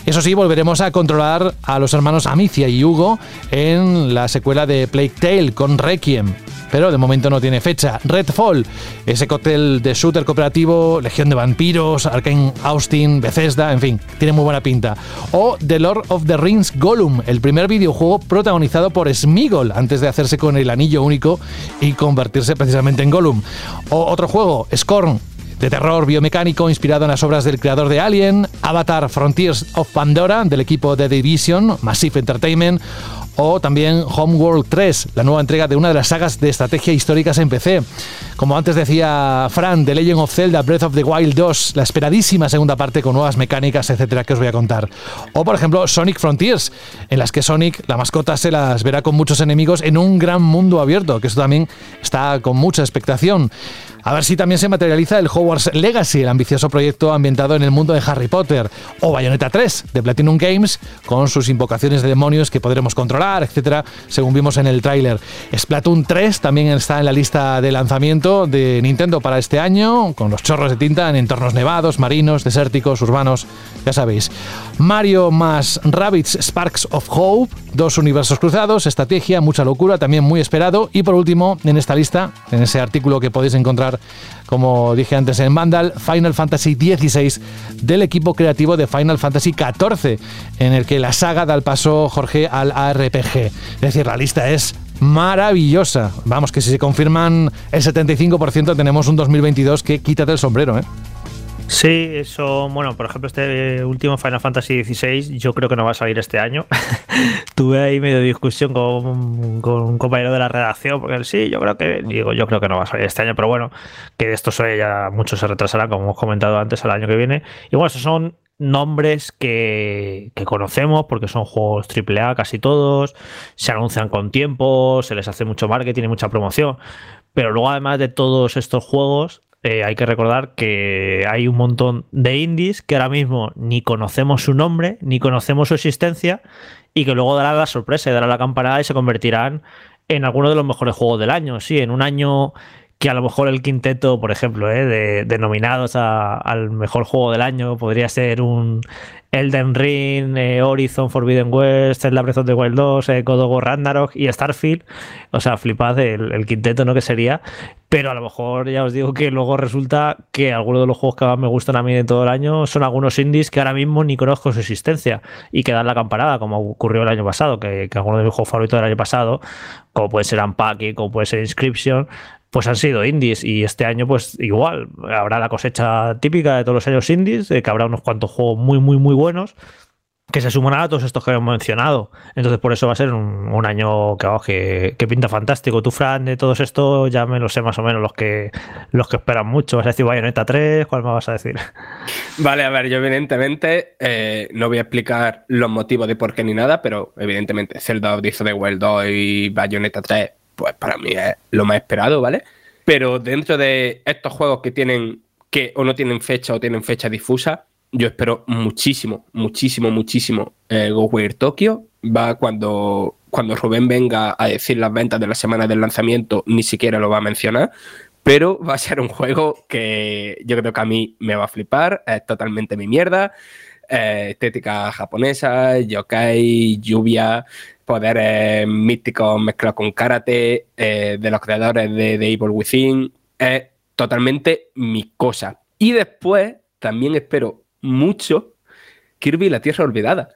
Eso sí, volveremos a controlar a los hermanos Amicia y Hugo en la secuela de Plague Tale con Requiem pero de momento no tiene fecha. Redfall, ese cóctel de shooter cooperativo, Legión de Vampiros, Arkane Austin, Bethesda, en fin, tiene muy buena pinta. O The Lord of the Rings Gollum, el primer videojuego protagonizado por Smigol antes de hacerse con el anillo único y convertirse precisamente en Gollum. O otro juego, Scorn, de terror biomecánico inspirado en las obras del creador de Alien, Avatar Frontiers of Pandora del equipo de Division, Massive Entertainment, o también Homeworld 3, la nueva entrega de una de las sagas de estrategia históricas en PC. Como antes decía Fran, The Legend of Zelda Breath of the Wild 2, la esperadísima segunda parte con nuevas mecánicas, etcétera, que os voy a contar. O por ejemplo Sonic Frontiers, en las que Sonic, la mascota, se las verá con muchos enemigos en un gran mundo abierto, que eso también está con mucha expectación. A ver si también se materializa el Hogwarts Legacy, el ambicioso proyecto ambientado en el mundo de Harry Potter, o Bayonetta 3 de Platinum Games, con sus invocaciones de demonios que podremos controlar, etcétera, según vimos en el tráiler. Splatoon 3 también está en la lista de lanzamiento de Nintendo para este año, con los chorros de tinta en entornos nevados, marinos, desérticos, urbanos, ya sabéis. Mario más Rabbids Sparks of Hope, dos universos cruzados, estrategia, mucha locura, también muy esperado. Y por último, en esta lista, en ese artículo que podéis encontrar como dije antes en Vandal, Final Fantasy XVI del equipo creativo de Final Fantasy XIV, en el que la saga da el paso, Jorge, al ARPG. Es decir, la lista es maravillosa. Vamos, que si se confirman el 75% tenemos un 2022 que quítate el sombrero, ¿eh? Sí, eso, bueno, por ejemplo, este último Final Fantasy XVI yo creo que no va a salir este año. Tuve ahí medio discusión con, un compañero de la redacción, porque sí, yo creo que, digo, yo creo que no va a salir este año, pero bueno, que de esto ya mucho se retrasará, como hemos comentado antes, al año que viene. Y bueno, esos son nombres que, conocemos porque son juegos AAA casi todos, se anuncian con tiempo, se les hace mucho marketing y mucha promoción. Pero luego, además de todos estos juegos, eh, hay que recordar que hay un montón de indies que ahora mismo ni conocemos su nombre, ni conocemos su existencia, y que luego darán la sorpresa y darán la campanada y se convertirán en algunos de los mejores juegos del año. Sí, en un año que a lo mejor el quinteto, por ejemplo, eh, de, nominados al mejor juego del año podría ser un Elden Ring, eh, Horizon Forbidden West, Zelda Breath of Wild 2, eh, War Ragnarok y Starfield. O sea, flipad el, quinteto, ¿no? Que sería. Pero a lo mejor ya os digo que luego resulta que algunos de los juegos que más me gustan a mí de todo el año son algunos indies que ahora mismo ni conozco su existencia y que dan la campanada, como ocurrió el año pasado, que, que algunos de mis juegos favoritos del año pasado, como puede ser Unpacking, como puede ser Inscription, pues han sido indies y este año pues igual habrá la cosecha típica de todos los años indies, de que habrá unos cuantos juegos muy muy muy buenos que se suman a todos estos que hemos mencionado. Entonces por eso va a ser un, año que, pinta fantástico. Tú, Fran, de todos estos ya me lo sé más o menos los que los que esperan mucho. ¿Vas a decir Bayonetta 3? ¿Cuál me vas a decir? Vale, a ver, yo evidentemente eh, no voy a explicar los motivos de por qué ni nada, pero evidentemente Zelda of the Wild 2 y Bayonetta 3 pues para mí es lo más esperado, ¿vale? Pero dentro de estos juegos que tienen que o no tienen fecha o tienen fecha difusa, yo espero muchísimo, muchísimo, muchísimo eh, Ghostwire Tokyo. Va cuando, cuando Rubén venga a decir las ventas de la semana del lanzamiento, ni siquiera lo va a mencionar. Pero va a ser un juego que yo creo que a mí me va a flipar. Es totalmente mi mierda. Eh, estética japonesa, yokai, lluvia, poderes místicos mezclados con karate, eh, de los creadores de, de, Evil Within. Es totalmente mi cosa. Y después también espero mucho Kirby la Tierra Olvidada.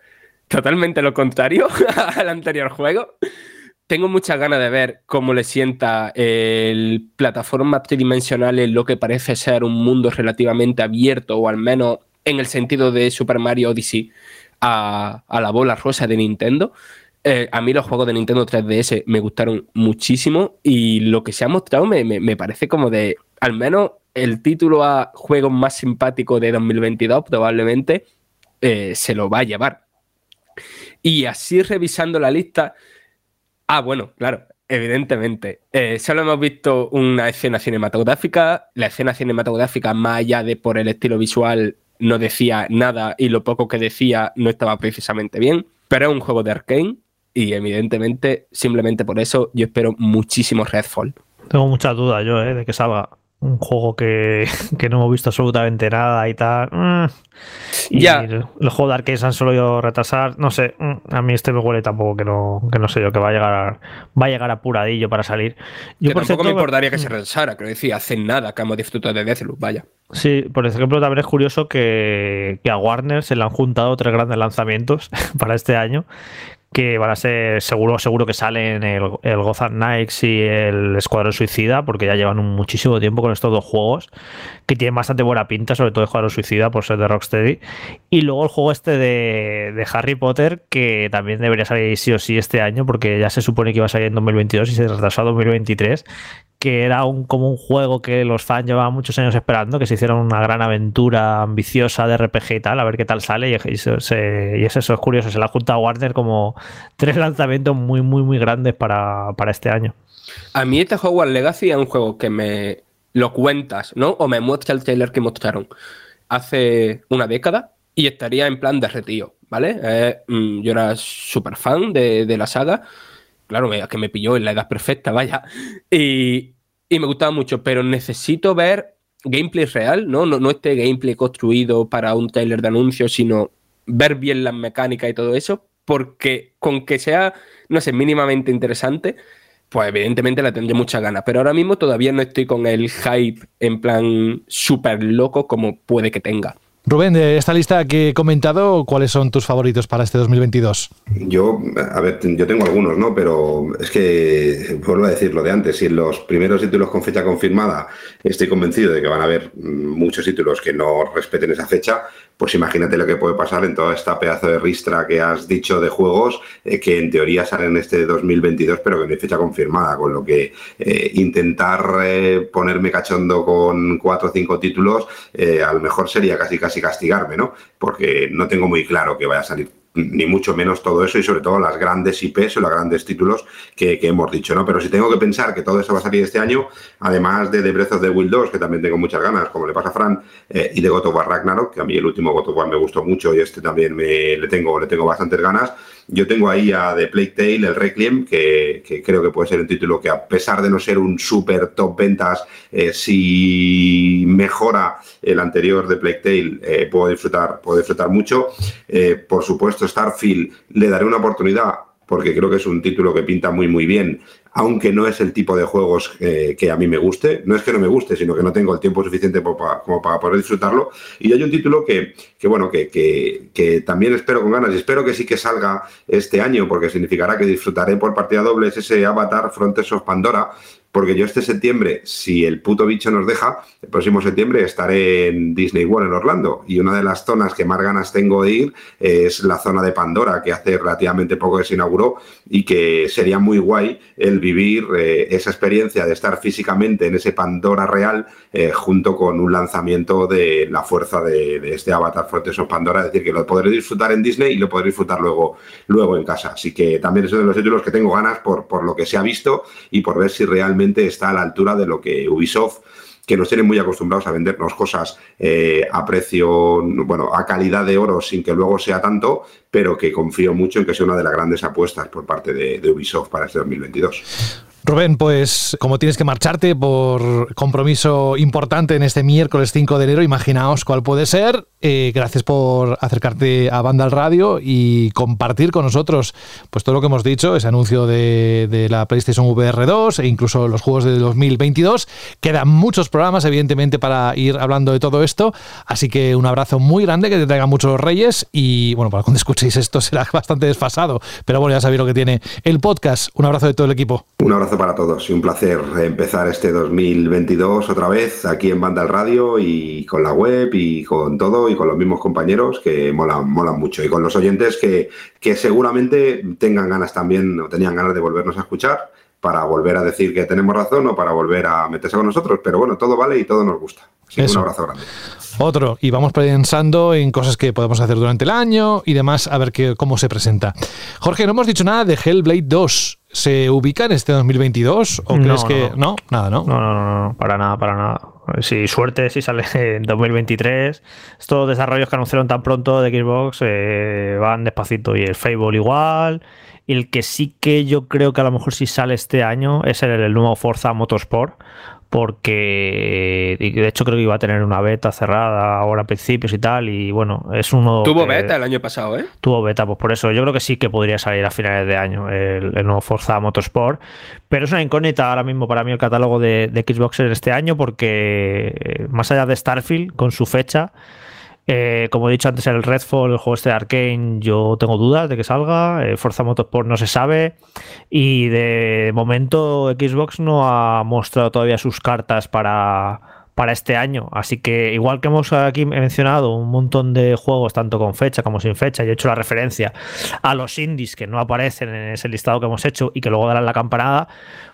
Totalmente lo contrario al anterior juego. tengo muchas ganas de ver cómo le sienta el plataforma tridimensional en lo que parece ser un mundo relativamente abierto, o al menos en el sentido de Super Mario Odyssey, a, la bola rosa de Nintendo. Eh, a mí los juegos de Nintendo 3DS me gustaron muchísimo y lo que se ha mostrado me, parece como de, al menos el título a juego más simpático de 2022 probablemente eh, se lo va a llevar. Y así revisando la lista, Ah, bueno, claro, evidentemente. Eh, solo hemos visto una escena cinematográfica. La escena cinematográfica, más allá de por el estilo visual, no decía nada y lo poco que decía no estaba precisamente bien. Pero es un juego de Arkane y evidentemente, simplemente por eso, yo espero muchísimo Redfall. Tengo muchas dudas yo, ¿eh? de que salga un juego que, no hemos visto absolutamente nada y tal. Mm. Y ya. el, juego de Arcade han solo retrasar. No sé, mm, a mí este me huele tampoco que no, que no sé yo, que va a llegar va a llegar apuradillo para salir. Yo que tampoco me importaría que se mm. retrasara, que decía, hacen nada que hemos disfrutado de Deathloop, vaya. Sí, por ejemplo, también es curioso que, que a Warner se le han juntado tres grandes lanzamientos para este año que van a ser seguro seguro que salen el, el Gotham Knights y el Escuadrón Suicida porque ya llevan un muchísimo tiempo con estos dos juegos que tienen bastante buena pinta sobre todo Escuadrón Suicida por ser de Rocksteady y luego el juego este de, de, Harry Potter que también debería salir sí o sí este año porque ya se supone que iba a salir en 2022 y se retrasó a 2023 que era un, como un juego que los fans llevaban muchos años esperando, que se hiciera una gran aventura ambiciosa de RPG y tal, a ver qué tal sale. Y, y, es eso, es curioso. Se la junta a Warner como tres lanzamientos muy, muy, muy grandes para, este año. A mí este Hogwarts Legacy es un juego que me lo cuentas, ¿no? O me muestra el trailer que mostraron hace una década y estaría en plan derretido, ¿vale? Eh, mm, yo era súper fan de, de la saga claro, que me pilló en la edad perfecta, vaya. Y, me gustaba mucho, pero necesito ver gameplay real, ¿no? ¿no? No este gameplay construido para un trailer de anuncio, sino ver bien las mecánicas y todo eso, porque con que sea, no sé, mínimamente interesante, pues evidentemente la tendré muchas ganas. Pero ahora mismo todavía no estoy con el hype en plan súper loco como puede que tenga. Rubén, de esta lista que he comentado, ¿cuáles son tus favoritos para este 2022? Yo, a ver, yo tengo algunos, ¿no? Pero es que, vuelvo a decir lo de antes, si en los primeros títulos con fecha confirmada estoy convencido de que van a haber muchos títulos que no respeten esa fecha, pues imagínate lo que puede pasar en toda esta pedazo de ristra que has dicho de juegos eh, que en teoría salen este 2022 pero que no hay fecha confirmada, con lo que eh, intentar eh, ponerme cachondo con cuatro o cinco títulos a lo mejor sería casi casi castigarme, ¿no? Porque no tengo muy claro que vaya a salir ni mucho menos todo eso y sobre todo las grandes IPs o los grandes títulos que, hemos dicho, ¿no? Pero si tengo que pensar que todo eso va a salir este año, además de The Breath of the Wild 2, que también tengo muchas ganas, como le pasa a Fran, eh, y de God War Ragnarok, que a mí el último God of War me gustó mucho y este también me, le, tengo, le tengo bastantes ganas, yo tengo ahí a The Plague Tale, el Requiem, que, creo que puede ser un título que a pesar de no ser un super top ventas, eh, si mejora el anterior de Plague Tale, eh, puedo, disfrutar, puedo disfrutar mucho. Eh, por supuesto, Starfield le daré una oportunidad porque creo que es un título que pinta muy muy bien aunque no es el tipo de juegos eh, que a mí me guste. No es que no me guste, sino que no tengo el tiempo suficiente como para poder disfrutarlo. Y hay un título que, bueno, que, que, también espero con ganas y espero que sí que salga este año, porque significará que disfrutaré por partida doble, es ese Avatar Frontiers of Pandora, porque yo este septiembre, si el puto bicho nos deja, el próximo septiembre estaré en Disney World en Orlando. Y una de las zonas que más ganas tengo de ir es la zona de Pandora, que hace relativamente poco que se inauguró y que sería muy guay el vivir eh, esa experiencia de estar físicamente en ese Pandora real eh, junto con un lanzamiento de la fuerza de, este Avatar Frontiers of Pandora. Es decir, que lo podré disfrutar en Disney y lo podré disfrutar luego, luego en casa. Así que también es uno de los títulos que tengo ganas por lo que se ha visto y por ver si realmente está a la altura de lo que Ubisoft que nos tienen muy acostumbrados a vendernos cosas eh, a precio, bueno, a calidad de oro sin que luego sea tanto, pero que confío mucho en que sea una de las grandes apuestas por parte de, Ubisoft para este 2022. Rubén, pues como tienes que marcharte por compromiso importante en este miércoles 5 de enero, imaginaos cuál puede ser. eh, gracias por acercarte a Banda al Radio y compartir con nosotros pues todo lo que hemos dicho, ese anuncio de, la PlayStation VR 2 e incluso los juegos de 2022. Quedan muchos programas, evidentemente, para ir hablando de todo esto. Así que un abrazo muy grande, que te traigan muchos reyes. Y bueno, para cuando escuchéis esto será bastante desfasado. Pero bueno, ya sabéis lo que tiene el podcast. Un abrazo de todo el equipo. Un abrazo para todos y un placer empezar este 2022 otra vez aquí en Banda al Radio y con la web y con todo y con los mismos compañeros que molan, molan mucho y con los oyentes que, que seguramente tengan ganas también o tenían ganas de volvernos a escuchar para volver a decir que tenemos razón o para volver a meterse con nosotros. Pero bueno, todo vale y todo nos gusta. Así que un abrazo grande. Otro, y vamos pensando en cosas que podemos hacer durante el año y demás, a ver qué, cómo se presenta. Jorge, no hemos dicho nada de Hellblade 2. ¿Se ubica en este 2022? ¿O crees que.? No. nada, ¿no? No, no, no, no, para nada, para nada. Si suerte, si sale en 2023. Estos desarrollos que anunciaron tan pronto de Xbox eh, van despacito. Y el Fable igual. Y el que sí que yo creo que a lo mejor si sale este año es el, el nuevo Forza Motorsport porque de hecho creo que iba a tener una beta cerrada ahora a principios y tal y bueno, es uno Tuvo beta el año pasado, ¿eh? Tuvo beta, pues por eso yo creo que sí que podría salir a finales de año el, el nuevo Forza Motorsport, pero es una incógnita ahora mismo para mí el catálogo de, de Xbox en este año porque eh, más allá de Starfield con su fecha eh, como he dicho antes, el Redfall, el juego este de Arkane, yo tengo dudas de que salga. Eh, Forza Motorsport no se sabe. Y de momento Xbox no ha mostrado todavía sus cartas para, para este año. Así que igual que hemos aquí mencionado un montón de juegos, tanto con fecha como sin fecha, y he hecho la referencia a los indies que no aparecen en ese listado que hemos hecho y que luego darán la campanada,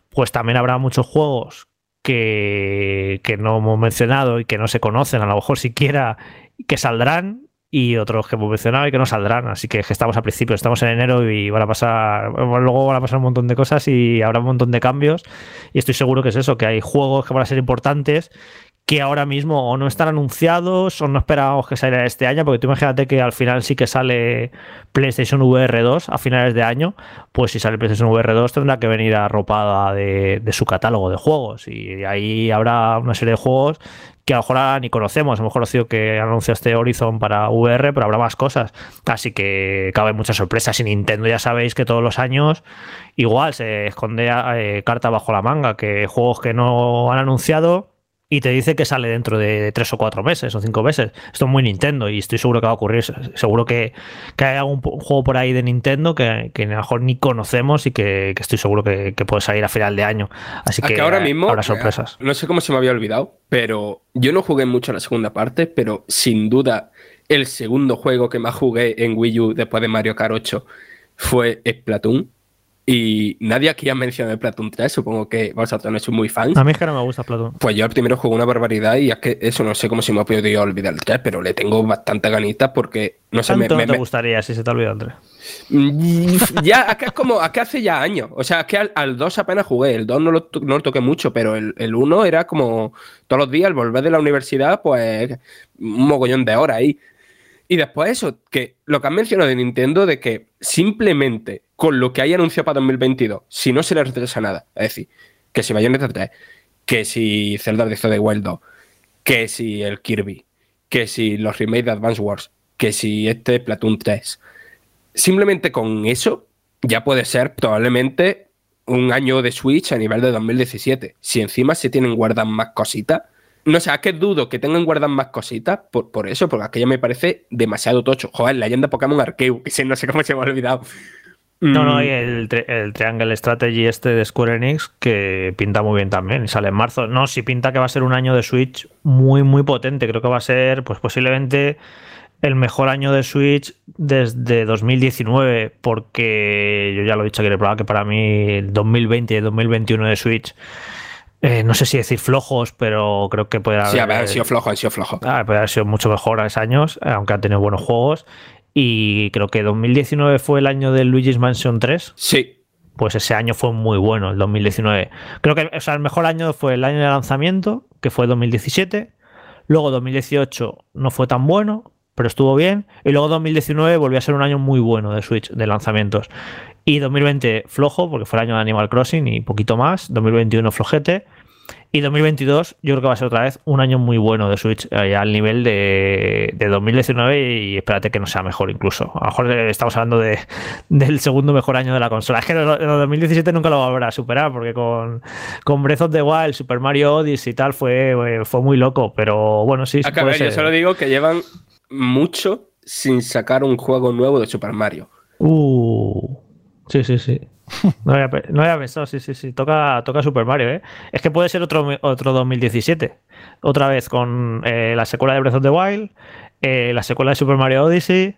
pues también habrá muchos juegos que, que no hemos mencionado y que no se conocen, a lo mejor siquiera que saldrán y otros que hemos mencionado y que no saldrán. Así que, estamos a principio, estamos en enero y van a pasar, luego van a pasar un montón de cosas y habrá un montón de cambios. Y estoy seguro que es eso, que hay juegos que van a ser importantes que ahora mismo o no están anunciados o no esperamos que salga este año, porque tú imagínate que al final sí que sale PlayStation VR 2 a finales de año, pues si sale PlayStation VR 2 tendrá que venir arropada de, su catálogo de juegos y ahí habrá una serie de juegos que a lo mejor ni conocemos. Hemos conocido que anunció este Horizon para VR, pero habrá más cosas. Así que cabe muchas sorpresas. Y Nintendo ya sabéis que todos los años igual se esconde eh, carta bajo la manga, que juegos que no han anunciado y te dice que sale dentro de tres o cuatro meses o cinco meses. Esto es muy Nintendo y estoy seguro que va a ocurrir. Seguro que, que hay algún juego por ahí de Nintendo que, que a lo mejor ni conocemos y que, que estoy seguro que, que, puede salir a final de año. Así que, ahora mismo habrá sorpresas. No sé cómo se me había olvidado, pero yo no jugué mucho la segunda parte, pero sin duda el segundo juego que más jugué en Wii U después de Mario Kart 8 fue Splatoon. Y nadie aquí ha mencionado el Platoon 3, supongo que vosotros no sois muy fans. A mí es que no me gusta Platoon. Pues yo el primero juego una barbaridad y es que eso no sé cómo se me ha podido olvidar el 3, pero le tengo bastante ganitas porque no sé, ¿Cuánto me, no te me, gustaría si se te olvida el 3? Ya, acá es como, acá hace ya años. O sea, es que al, al 2 apenas jugué. El 2 no lo, no lo toqué mucho, pero el, el 1 era como todos los días al volver de la universidad, pues un mogollón de horas ahí. Y después eso, que lo que han mencionado de Nintendo, de que simplemente con lo que hay anunciado para 2022, si no se le retrasa nada, es decir, que si Bayonetta 3, que si Zelda Breath of the Wild 2, que si el Kirby, que si los remakes de Advance Wars, que si este Platoon 3, simplemente con eso ya puede ser probablemente un año de Switch a nivel de 2017. Si encima se tienen guardadas más cositas, no sé, es que dudo que tengan guardadas más cositas por, por, eso, porque aquello me parece demasiado tocho. Joder, leyenda Pokémon Arceus, que no sé cómo se me ha olvidado. No, no, y el, tri el, Triangle Strategy este de Square Enix que pinta muy bien también y sale en marzo. No, sí pinta que va a ser un año de Switch muy, muy potente. Creo que va a ser, pues posiblemente el mejor año de Switch desde 2019, porque yo ya lo he dicho el programa que para mí el 2020 y el 2021 de Switch eh, no sé si decir flojos, pero creo que puede haber. Sí, haber sido flojo, ha sido flojo. Ah, puede haber sido mucho mejor a esos años, aunque han tenido buenos juegos. Y creo que 2019 fue el año del Luigi's Mansion 3. Sí. Pues ese año fue muy bueno, el 2019. Creo que o sea, el mejor año fue el año de lanzamiento, que fue 2017. Luego 2018 no fue tan bueno, pero estuvo bien. Y luego 2019 volvió a ser un año muy bueno de Switch, de lanzamientos. Y 2020 flojo, porque fue el año de Animal Crossing y poquito más. 2021 flojete. Y 2022 yo creo que va a ser otra vez un año muy bueno de Switch, eh, al nivel de, 2019 y espérate que no sea mejor incluso. A lo mejor estamos hablando de, del segundo mejor año de la consola. Es que el 2017 nunca lo va a superar porque con, con Breath of the Wild, Super Mario Odyssey y tal fue, fue muy loco, pero bueno, sí. Acá, yo solo digo que llevan mucho sin sacar un juego nuevo de Super Mario. Uh, sí, sí, sí. No había, no pensado, sí, sí, sí. Toca, toca Super Mario, ¿eh? Es que puede ser otro, otro 2017. Otra vez con eh, la secuela de Breath of the Wild, eh, la secuela de Super Mario Odyssey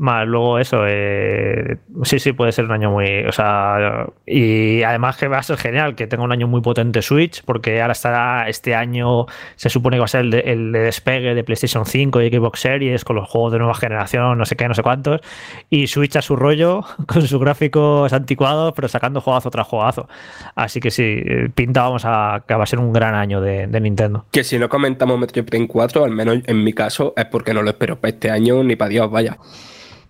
más luego eso, eh, sí, sí, puede ser un año muy. O sea, y además que va a ser genial que tenga un año muy potente Switch, porque ahora estará este año, se supone que va a ser el de, el despegue de PlayStation 5 y Xbox Series con los juegos de nueva generación, no sé qué, no sé cuántos. Y Switch a su rollo, con sus gráficos anticuados, pero sacando juegazo tras juegazo. Así que sí, pinta, vamos a que va a ser un gran año de, Nintendo. Que si no comentamos Metroid Prime 4, al menos en mi caso, es porque no lo espero para este año ni para Dios, vaya.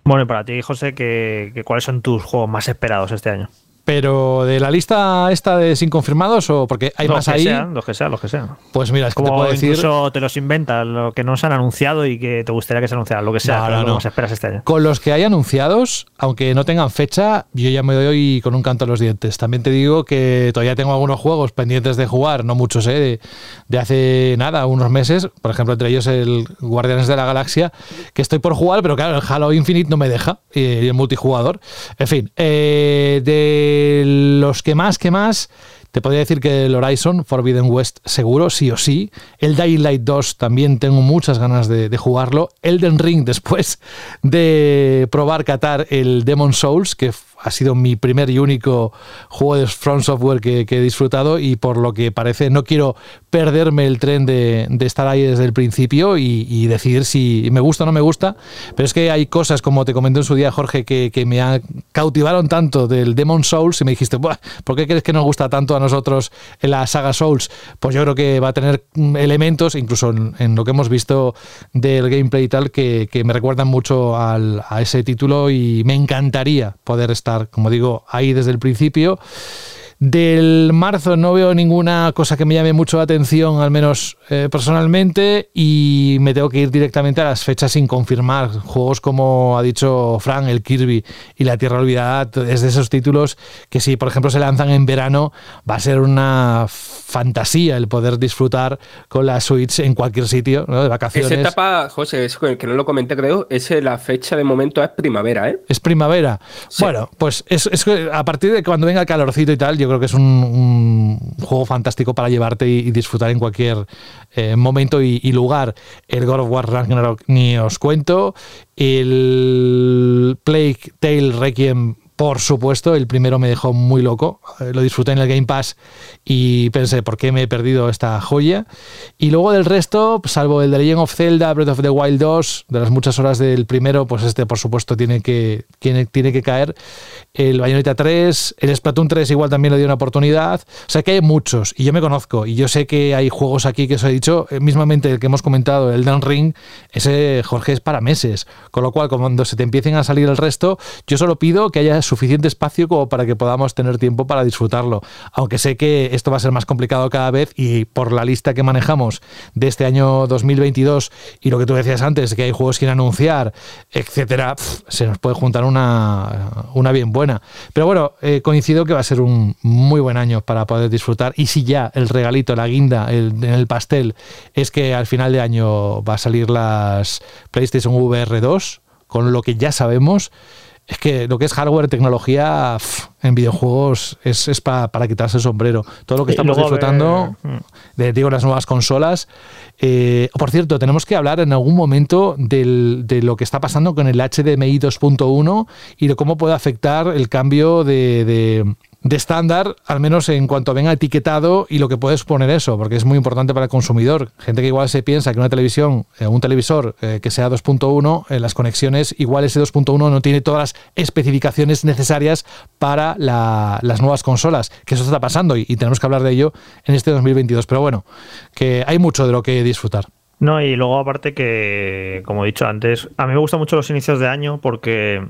Bueno, y para ti, José, ¿qué, cuáles son tus juegos más esperados este año? Pero de la lista esta de sin confirmados o porque hay más ahí. Sean, los que sean, los que sean. Pues mira, es que te puedo decir. Incluso te los inventas, lo que no se han anunciado y que te gustaría que se anunciara, lo que sea, no, no, esperas este año. Con los que hay anunciados, aunque no tengan fecha, yo ya me doy con un canto a los dientes. También te digo que todavía tengo algunos juegos pendientes de jugar, no muchos, ¿eh? de, hace nada, unos meses. Por ejemplo, entre ellos el Guardianes de la Galaxia, que estoy por jugar, pero claro, el Halo Infinite no me deja, y el multijugador. En fin, eh, de los que más, que más, te podría decir que el Horizon Forbidden West seguro, sí o sí. El Dying Light 2 también tengo muchas ganas de, de jugarlo. Elden Ring después de probar Qatar el Demon Souls, que ha sido mi primer y único juego de Front Software que, he disfrutado y por lo que parece no quiero perderme el tren de, estar ahí desde el principio y, decidir si me gusta o no me gusta, pero es que hay cosas, como te comenté en su día Jorge, que, me cautivaron tanto del Demon Souls y me dijiste, ¿por qué crees que nos gusta tanto a nosotros en la saga Souls? Pues yo creo que va a tener elementos, incluso en, lo que hemos visto del gameplay y tal, que, me recuerdan mucho a ese título y me encantaría poder estar como digo, ahí desde el principio. Del marzo no veo ninguna cosa que me llame mucho la atención, al menos eh, personalmente, y me tengo que ir directamente a las fechas sin confirmar. Juegos como ha dicho Frank, el Kirby y la Tierra Olvidada, es de esos títulos que si por ejemplo se lanzan en verano, va a ser una fantasía el poder disfrutar con la Switch en cualquier sitio, de vacaciones. Esa etapa, José, es que no lo comenté creo, es la fecha de momento es primavera, ¿eh? Es primavera. Bueno, pues es, a partir de cuando venga el calorcito y tal, yo creo que es un, juego fantástico para llevarte y, disfrutar en cualquier eh, momento y, lugar. El God of War Ragnarok ni os cuento. El Plague Tale Requiem por supuesto, el primero me dejó muy loco. Eh, lo disfruté en el Game Pass y pensé, ¿por qué me he perdido esta joya? Y luego del resto, salvo el de Legend of Zelda, Breath of the Wild 2, de las muchas horas del primero, pues este por supuesto tiene que, tiene, tiene que caer. El Bayonetta 3, el Splatoon 3 igual también le dio una oportunidad. O sea que hay muchos y yo me conozco y yo sé que hay juegos aquí que os he dicho, eh, mismamente el que hemos comentado, el Dan Ring, ese Jorge es para meses. Con lo cual, cuando se te empiecen a salir el resto, yo solo pido que haya suficiente espacio como para que podamos tener tiempo para disfrutarlo. Aunque sé que esto va a ser más complicado cada vez y por la lista que manejamos de este año 2022 y lo que tú decías antes, que hay juegos que anunciar, etcétera, se nos puede juntar una, una bien buena. Pero bueno, eh, coincido que va a ser un muy buen año para poder disfrutar. Y si ya el regalito, la guinda en el pastel es que al final de año va a salir las PlayStation VR 2, con lo que ya sabemos es que lo que es hardware, tecnología en videojuegos es, para quitarse el sombrero. Todo lo que estamos disfrutando, de, digo, las nuevas consolas. Eh, por cierto, tenemos que hablar en algún momento de lo que está pasando con el HDMI 2.1 y de cómo puede afectar el cambio de de estándar, al menos en cuanto venga etiquetado y lo que puede suponer eso, porque es muy importante para el consumidor. Gente que igual se piensa que una televisión, eh, un televisor eh, que sea 2.1, en las conexiones, igual ese 2.1 no tiene todas las especificaciones necesarias para las nuevas consolas, que eso está pasando y, y tenemos que hablar de ello en este 2022. Pero bueno, que hay mucho de lo que disfrutar. No, y luego aparte que, como he dicho antes, a mí me gustan mucho los inicios de año porque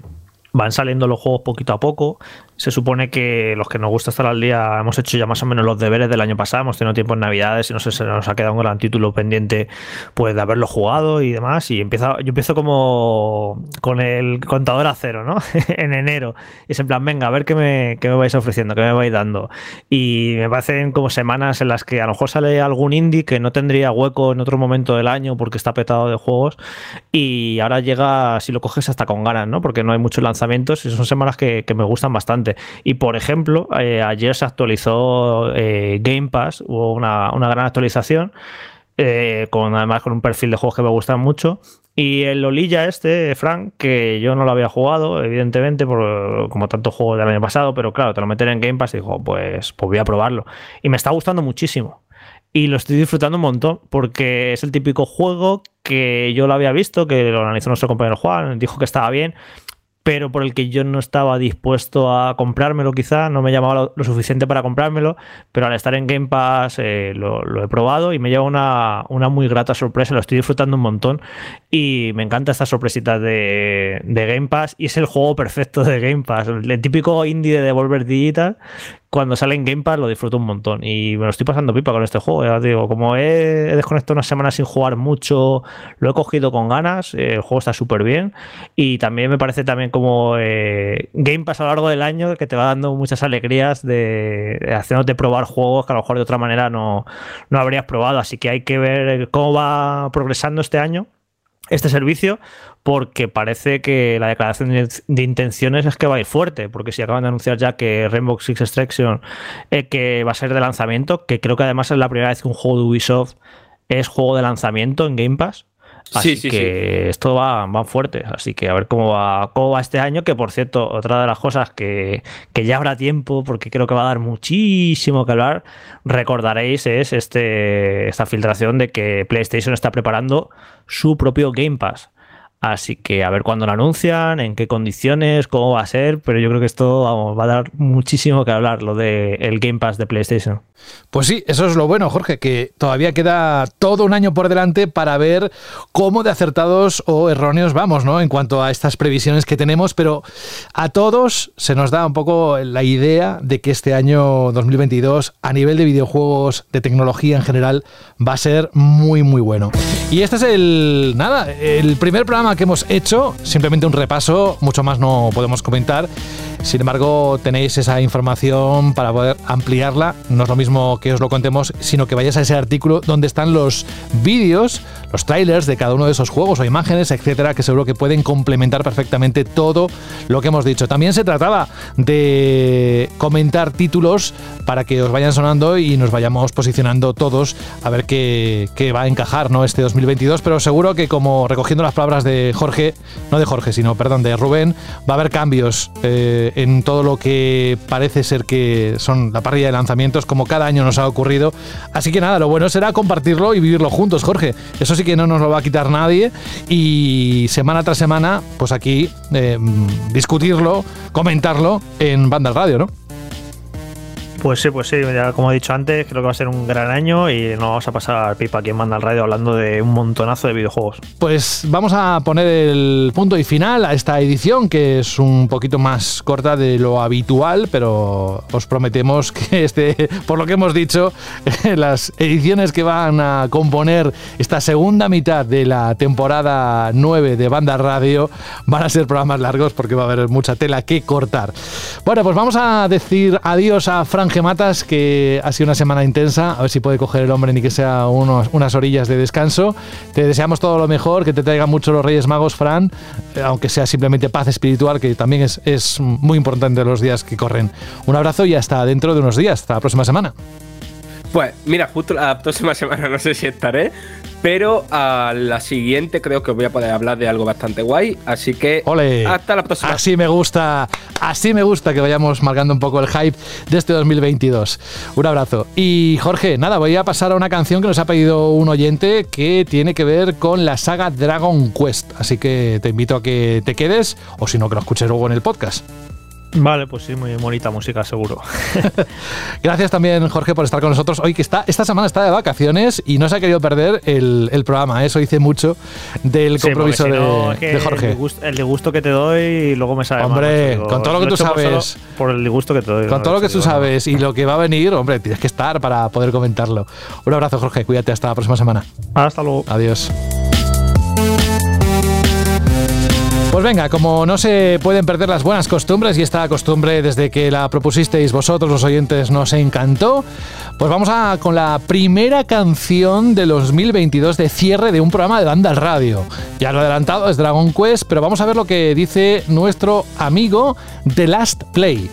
van saliendo los juegos poquito a poco se supone que los que nos gusta estar al día hemos hecho ya más o menos los deberes del año pasado, hemos tenido tiempo en Navidades y no sé, se nos ha quedado un gran título pendiente pues de haberlo jugado y demás. Y empieza, yo empiezo como con el contador a cero, ¿no? en enero. Y es en plan, venga, a ver qué me, qué me vais ofreciendo, qué me vais dando. Y me parecen como semanas en las que a lo mejor sale algún indie que no tendría hueco en otro momento del año porque está petado de juegos. Y ahora llega, si lo coges hasta con ganas, ¿no? Porque no hay muchos lanzamientos y son semanas que, que me gustan bastante. Y por ejemplo, eh, ayer se actualizó eh, Game Pass, hubo una, gran actualización, eh, con además con un perfil de juegos que me gustan mucho. Y el Olilla este, Frank, que yo no lo había jugado, evidentemente, por, como tanto juego del año pasado, pero claro, te lo meten en Game Pass y dijo, pues, pues voy a probarlo. Y me está gustando muchísimo. Y lo estoy disfrutando un montón, porque es el típico juego que yo lo había visto, que lo analizó nuestro compañero Juan, dijo que estaba bien, pero por el que yo no estaba dispuesto a comprármelo quizá, no me llamaba lo, suficiente para comprármelo, pero al estar en Game Pass eh, lo, he probado y me lleva una, una, muy grata sorpresa, lo estoy disfrutando un montón y me encanta esta sorpresita de, de, Game Pass y es el juego perfecto de Game Pass, el típico indie de Devolver Digital cuando sale en Game Pass lo disfruto un montón y me lo estoy pasando pipa con este juego. Ya digo, como he desconectado unas semanas sin jugar mucho, lo he cogido con ganas. Eh, el juego está súper bien y también me parece también como eh, Game Pass a lo largo del año que te va dando muchas alegrías de, haciéndote probar juegos que a lo mejor de otra manera no, no habrías probado. Así que hay que ver cómo va progresando este año este servicio porque parece que la declaración de intenciones es que va a ir fuerte, porque si acaban de anunciar ya que Rainbow Six Extraction eh, que va a ser de lanzamiento, que creo que además es la primera vez que un juego de Ubisoft es juego de lanzamiento en Game Pass. Así sí, sí, que esto va, va, fuerte. Así que a ver cómo va, cómo va este año. Que por cierto, otra de las cosas que, que, ya habrá tiempo, porque creo que va a dar muchísimo que hablar, recordaréis, es este, esta filtración de que PlayStation está preparando su propio Game Pass. Así que a ver cuándo lo anuncian, en qué condiciones, cómo va a ser, pero yo creo que esto va a dar muchísimo que hablar, lo del Game Pass de PlayStation. Pues sí, eso es lo bueno, Jorge, que todavía queda todo un año por delante para ver cómo de acertados o erróneos vamos, ¿no? En cuanto a estas previsiones que tenemos, pero a todos se nos da un poco la idea de que este año 2022, a nivel de videojuegos, de tecnología en general, va a ser muy, muy bueno. Y este es el, nada, el primer programa que hemos hecho, simplemente un repaso, mucho más no podemos comentar. Sin embargo, tenéis esa información para poder ampliarla. No es lo mismo que os lo contemos, sino que vayáis a ese artículo donde están los vídeos, los trailers de cada uno de esos juegos o imágenes, etcétera, que seguro que pueden complementar perfectamente todo lo que hemos dicho. También se trataba de comentar títulos para que os vayan sonando y nos vayamos posicionando todos a ver qué, va a encajar ¿no? este 2022, pero seguro que como recogiendo las palabras de Jorge, no de Jorge, sino, perdón, de Rubén, va a haber cambios eh, en todo lo que parece ser que son la parrilla de lanzamientos, como cada año nos ha ocurrido. Así que nada, lo bueno será compartirlo y vivirlo juntos, Jorge. Eso sí que no nos lo va a quitar nadie y semana tras semana, pues aquí eh, discutirlo, comentarlo en Banda Radio, ¿no? Pues sí, pues sí, ya como he dicho antes, creo que va a ser un gran año y nos vamos a pasar pipa aquí en Manda al Radio hablando de un montonazo de videojuegos. Pues vamos a poner el punto y final a esta edición, que es un poquito más corta de lo habitual, pero os prometemos que este, por lo que hemos dicho, las ediciones que van a componer esta segunda mitad de la temporada 9 de Banda Radio van a ser programas largos porque va a haber mucha tela que cortar. Bueno, pues vamos a decir adiós a Frank Gematas, que ha sido una semana intensa. A ver si puede coger el hombre ni que sea unas orillas de descanso. Te deseamos todo lo mejor, que te traigan mucho los Reyes Magos, Fran, eh, aunque sea simplemente paz espiritual, que también es, es muy importante los días que corren. Un abrazo y hasta dentro de unos días. Hasta la próxima semana. Pues mira, justo la próxima semana no sé si estaré, pero a la siguiente creo que voy a poder hablar de algo bastante guay. Así que hasta la próxima. Así me gusta, así me gusta que vayamos marcando un poco el hype de este 2022. Un abrazo. Y Jorge, nada, voy a pasar a una canción que nos ha pedido un oyente que tiene que ver con la saga Dragon Quest. Así que te invito a que te quedes o si no, que lo escuches luego en el podcast. Vale, pues sí, muy bonita música, seguro. Gracias también, Jorge, por estar con nosotros hoy, que está, esta semana está de vacaciones y no se ha querido perder el, programa. ¿eh? Eso hice mucho del compromiso de, Jorge. El disgusto, que te doy y luego me sabe Hombre, con todo lo que tú sabes. Por, el disgusto que te doy. Con todo lo que tú sabes y lo que va a venir, hombre, tienes que estar para poder comentarlo. Un abrazo, Jorge. Cuídate hasta la próxima semana. Hasta luego. Adiós. Pues venga, como no se pueden perder las buenas costumbres y esta costumbre desde que la propusisteis vosotros los oyentes nos encantó, pues vamos a con la primera canción de 2022 de cierre de un programa de banda al radio. Ya lo he adelantado, es Dragon Quest, pero vamos a ver lo que dice nuestro amigo The Last Play.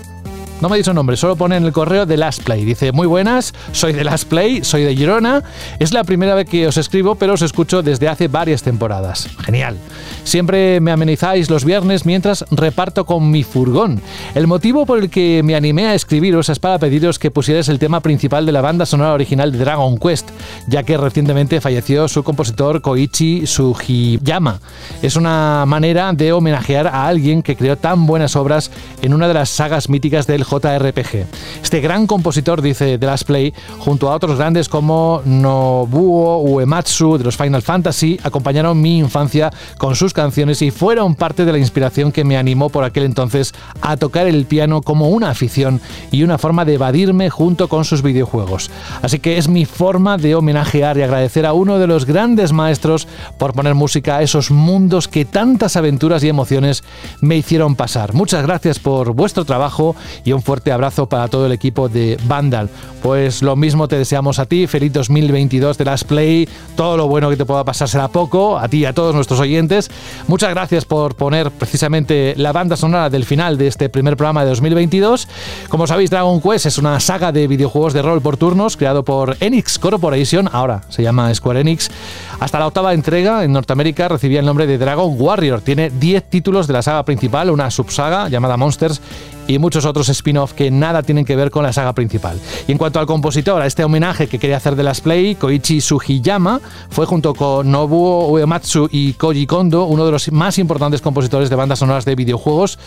No me dicho nombre, solo pone en el correo de Last Play. Dice, muy buenas, soy de Last Play, soy de Girona. Es la primera vez que os escribo, pero os escucho desde hace varias temporadas. Genial. Siempre me amenizáis los viernes mientras reparto con mi furgón. El motivo por el que me animé a escribiros es para pediros que pusierais el tema principal de la banda sonora original de Dragon Quest, ya que recientemente falleció su compositor Koichi Sugiyama. Es una manera de homenajear a alguien que creó tan buenas obras en una de las sagas míticas del JRPG. Este gran compositor, dice The Last Play, junto a otros grandes como Nobuo Uematsu de los Final Fantasy, acompañaron mi infancia con sus canciones y fueron parte de la inspiración que me animó por aquel entonces a tocar el piano como una afición y una forma de evadirme junto con sus videojuegos. Así que es mi forma de homenajear y agradecer a uno de los grandes maestros por poner música a esos mundos que tantas aventuras y emociones me hicieron pasar. Muchas gracias por vuestro trabajo y un fuerte abrazo para todo el equipo de Vandal. Pues lo mismo te deseamos a ti, feliz 2022 de Last Play, todo lo bueno que te pueda pasar será poco, a ti y a todos nuestros oyentes. Muchas gracias por poner precisamente la banda sonora del final de este primer programa de 2022. Como sabéis, Dragon Quest es una saga de videojuegos de rol por turnos creado por Enix Corporation, ahora se llama Square Enix. Hasta la octava entrega en Norteamérica recibía el nombre de Dragon Warrior. Tiene 10 títulos de la saga principal, una subsaga llamada Monsters y muchos otros spin-off que nada tienen que ver con la saga principal. Y en cuanto al compositor, a este homenaje que quería hacer de las Play, Koichi Sugiyama fue junto con Nobuo Uematsu y Koji Kondo uno de los más importantes compositores de bandas sonoras de videojuegos.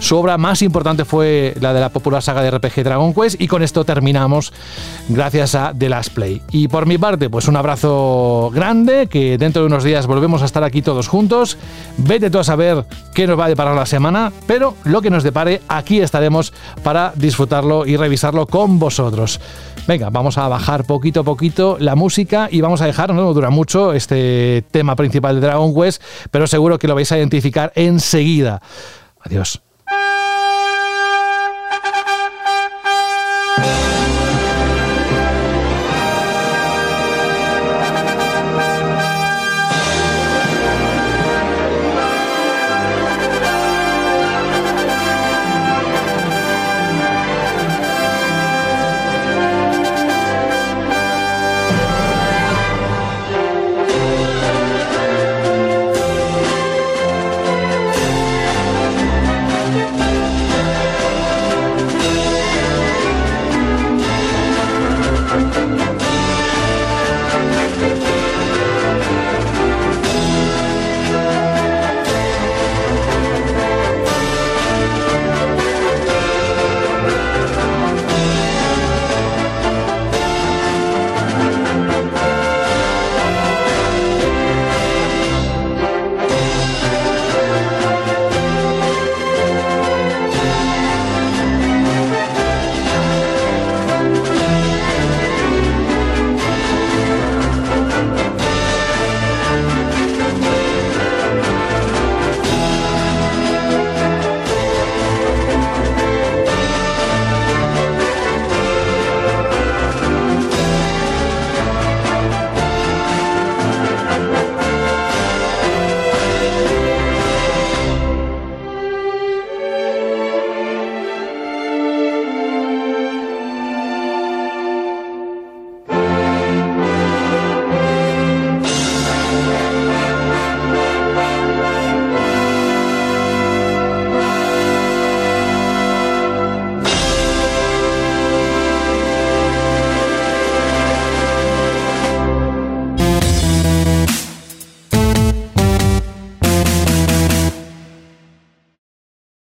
Su obra más importante fue la de la popular saga de RPG Dragon Quest y con esto terminamos gracias a The Last Play. Y por mi parte, pues un abrazo grande, que dentro de unos días volvemos a estar aquí todos juntos. Vete tú a saber qué nos va a deparar la semana, pero lo que nos depare aquí estaremos para disfrutarlo y revisarlo con vosotros. Venga, vamos a bajar poquito a poquito la música y vamos a dejar, no dura mucho este tema principal de Dragon Quest, pero seguro que lo vais a identificar enseguida. Adiós.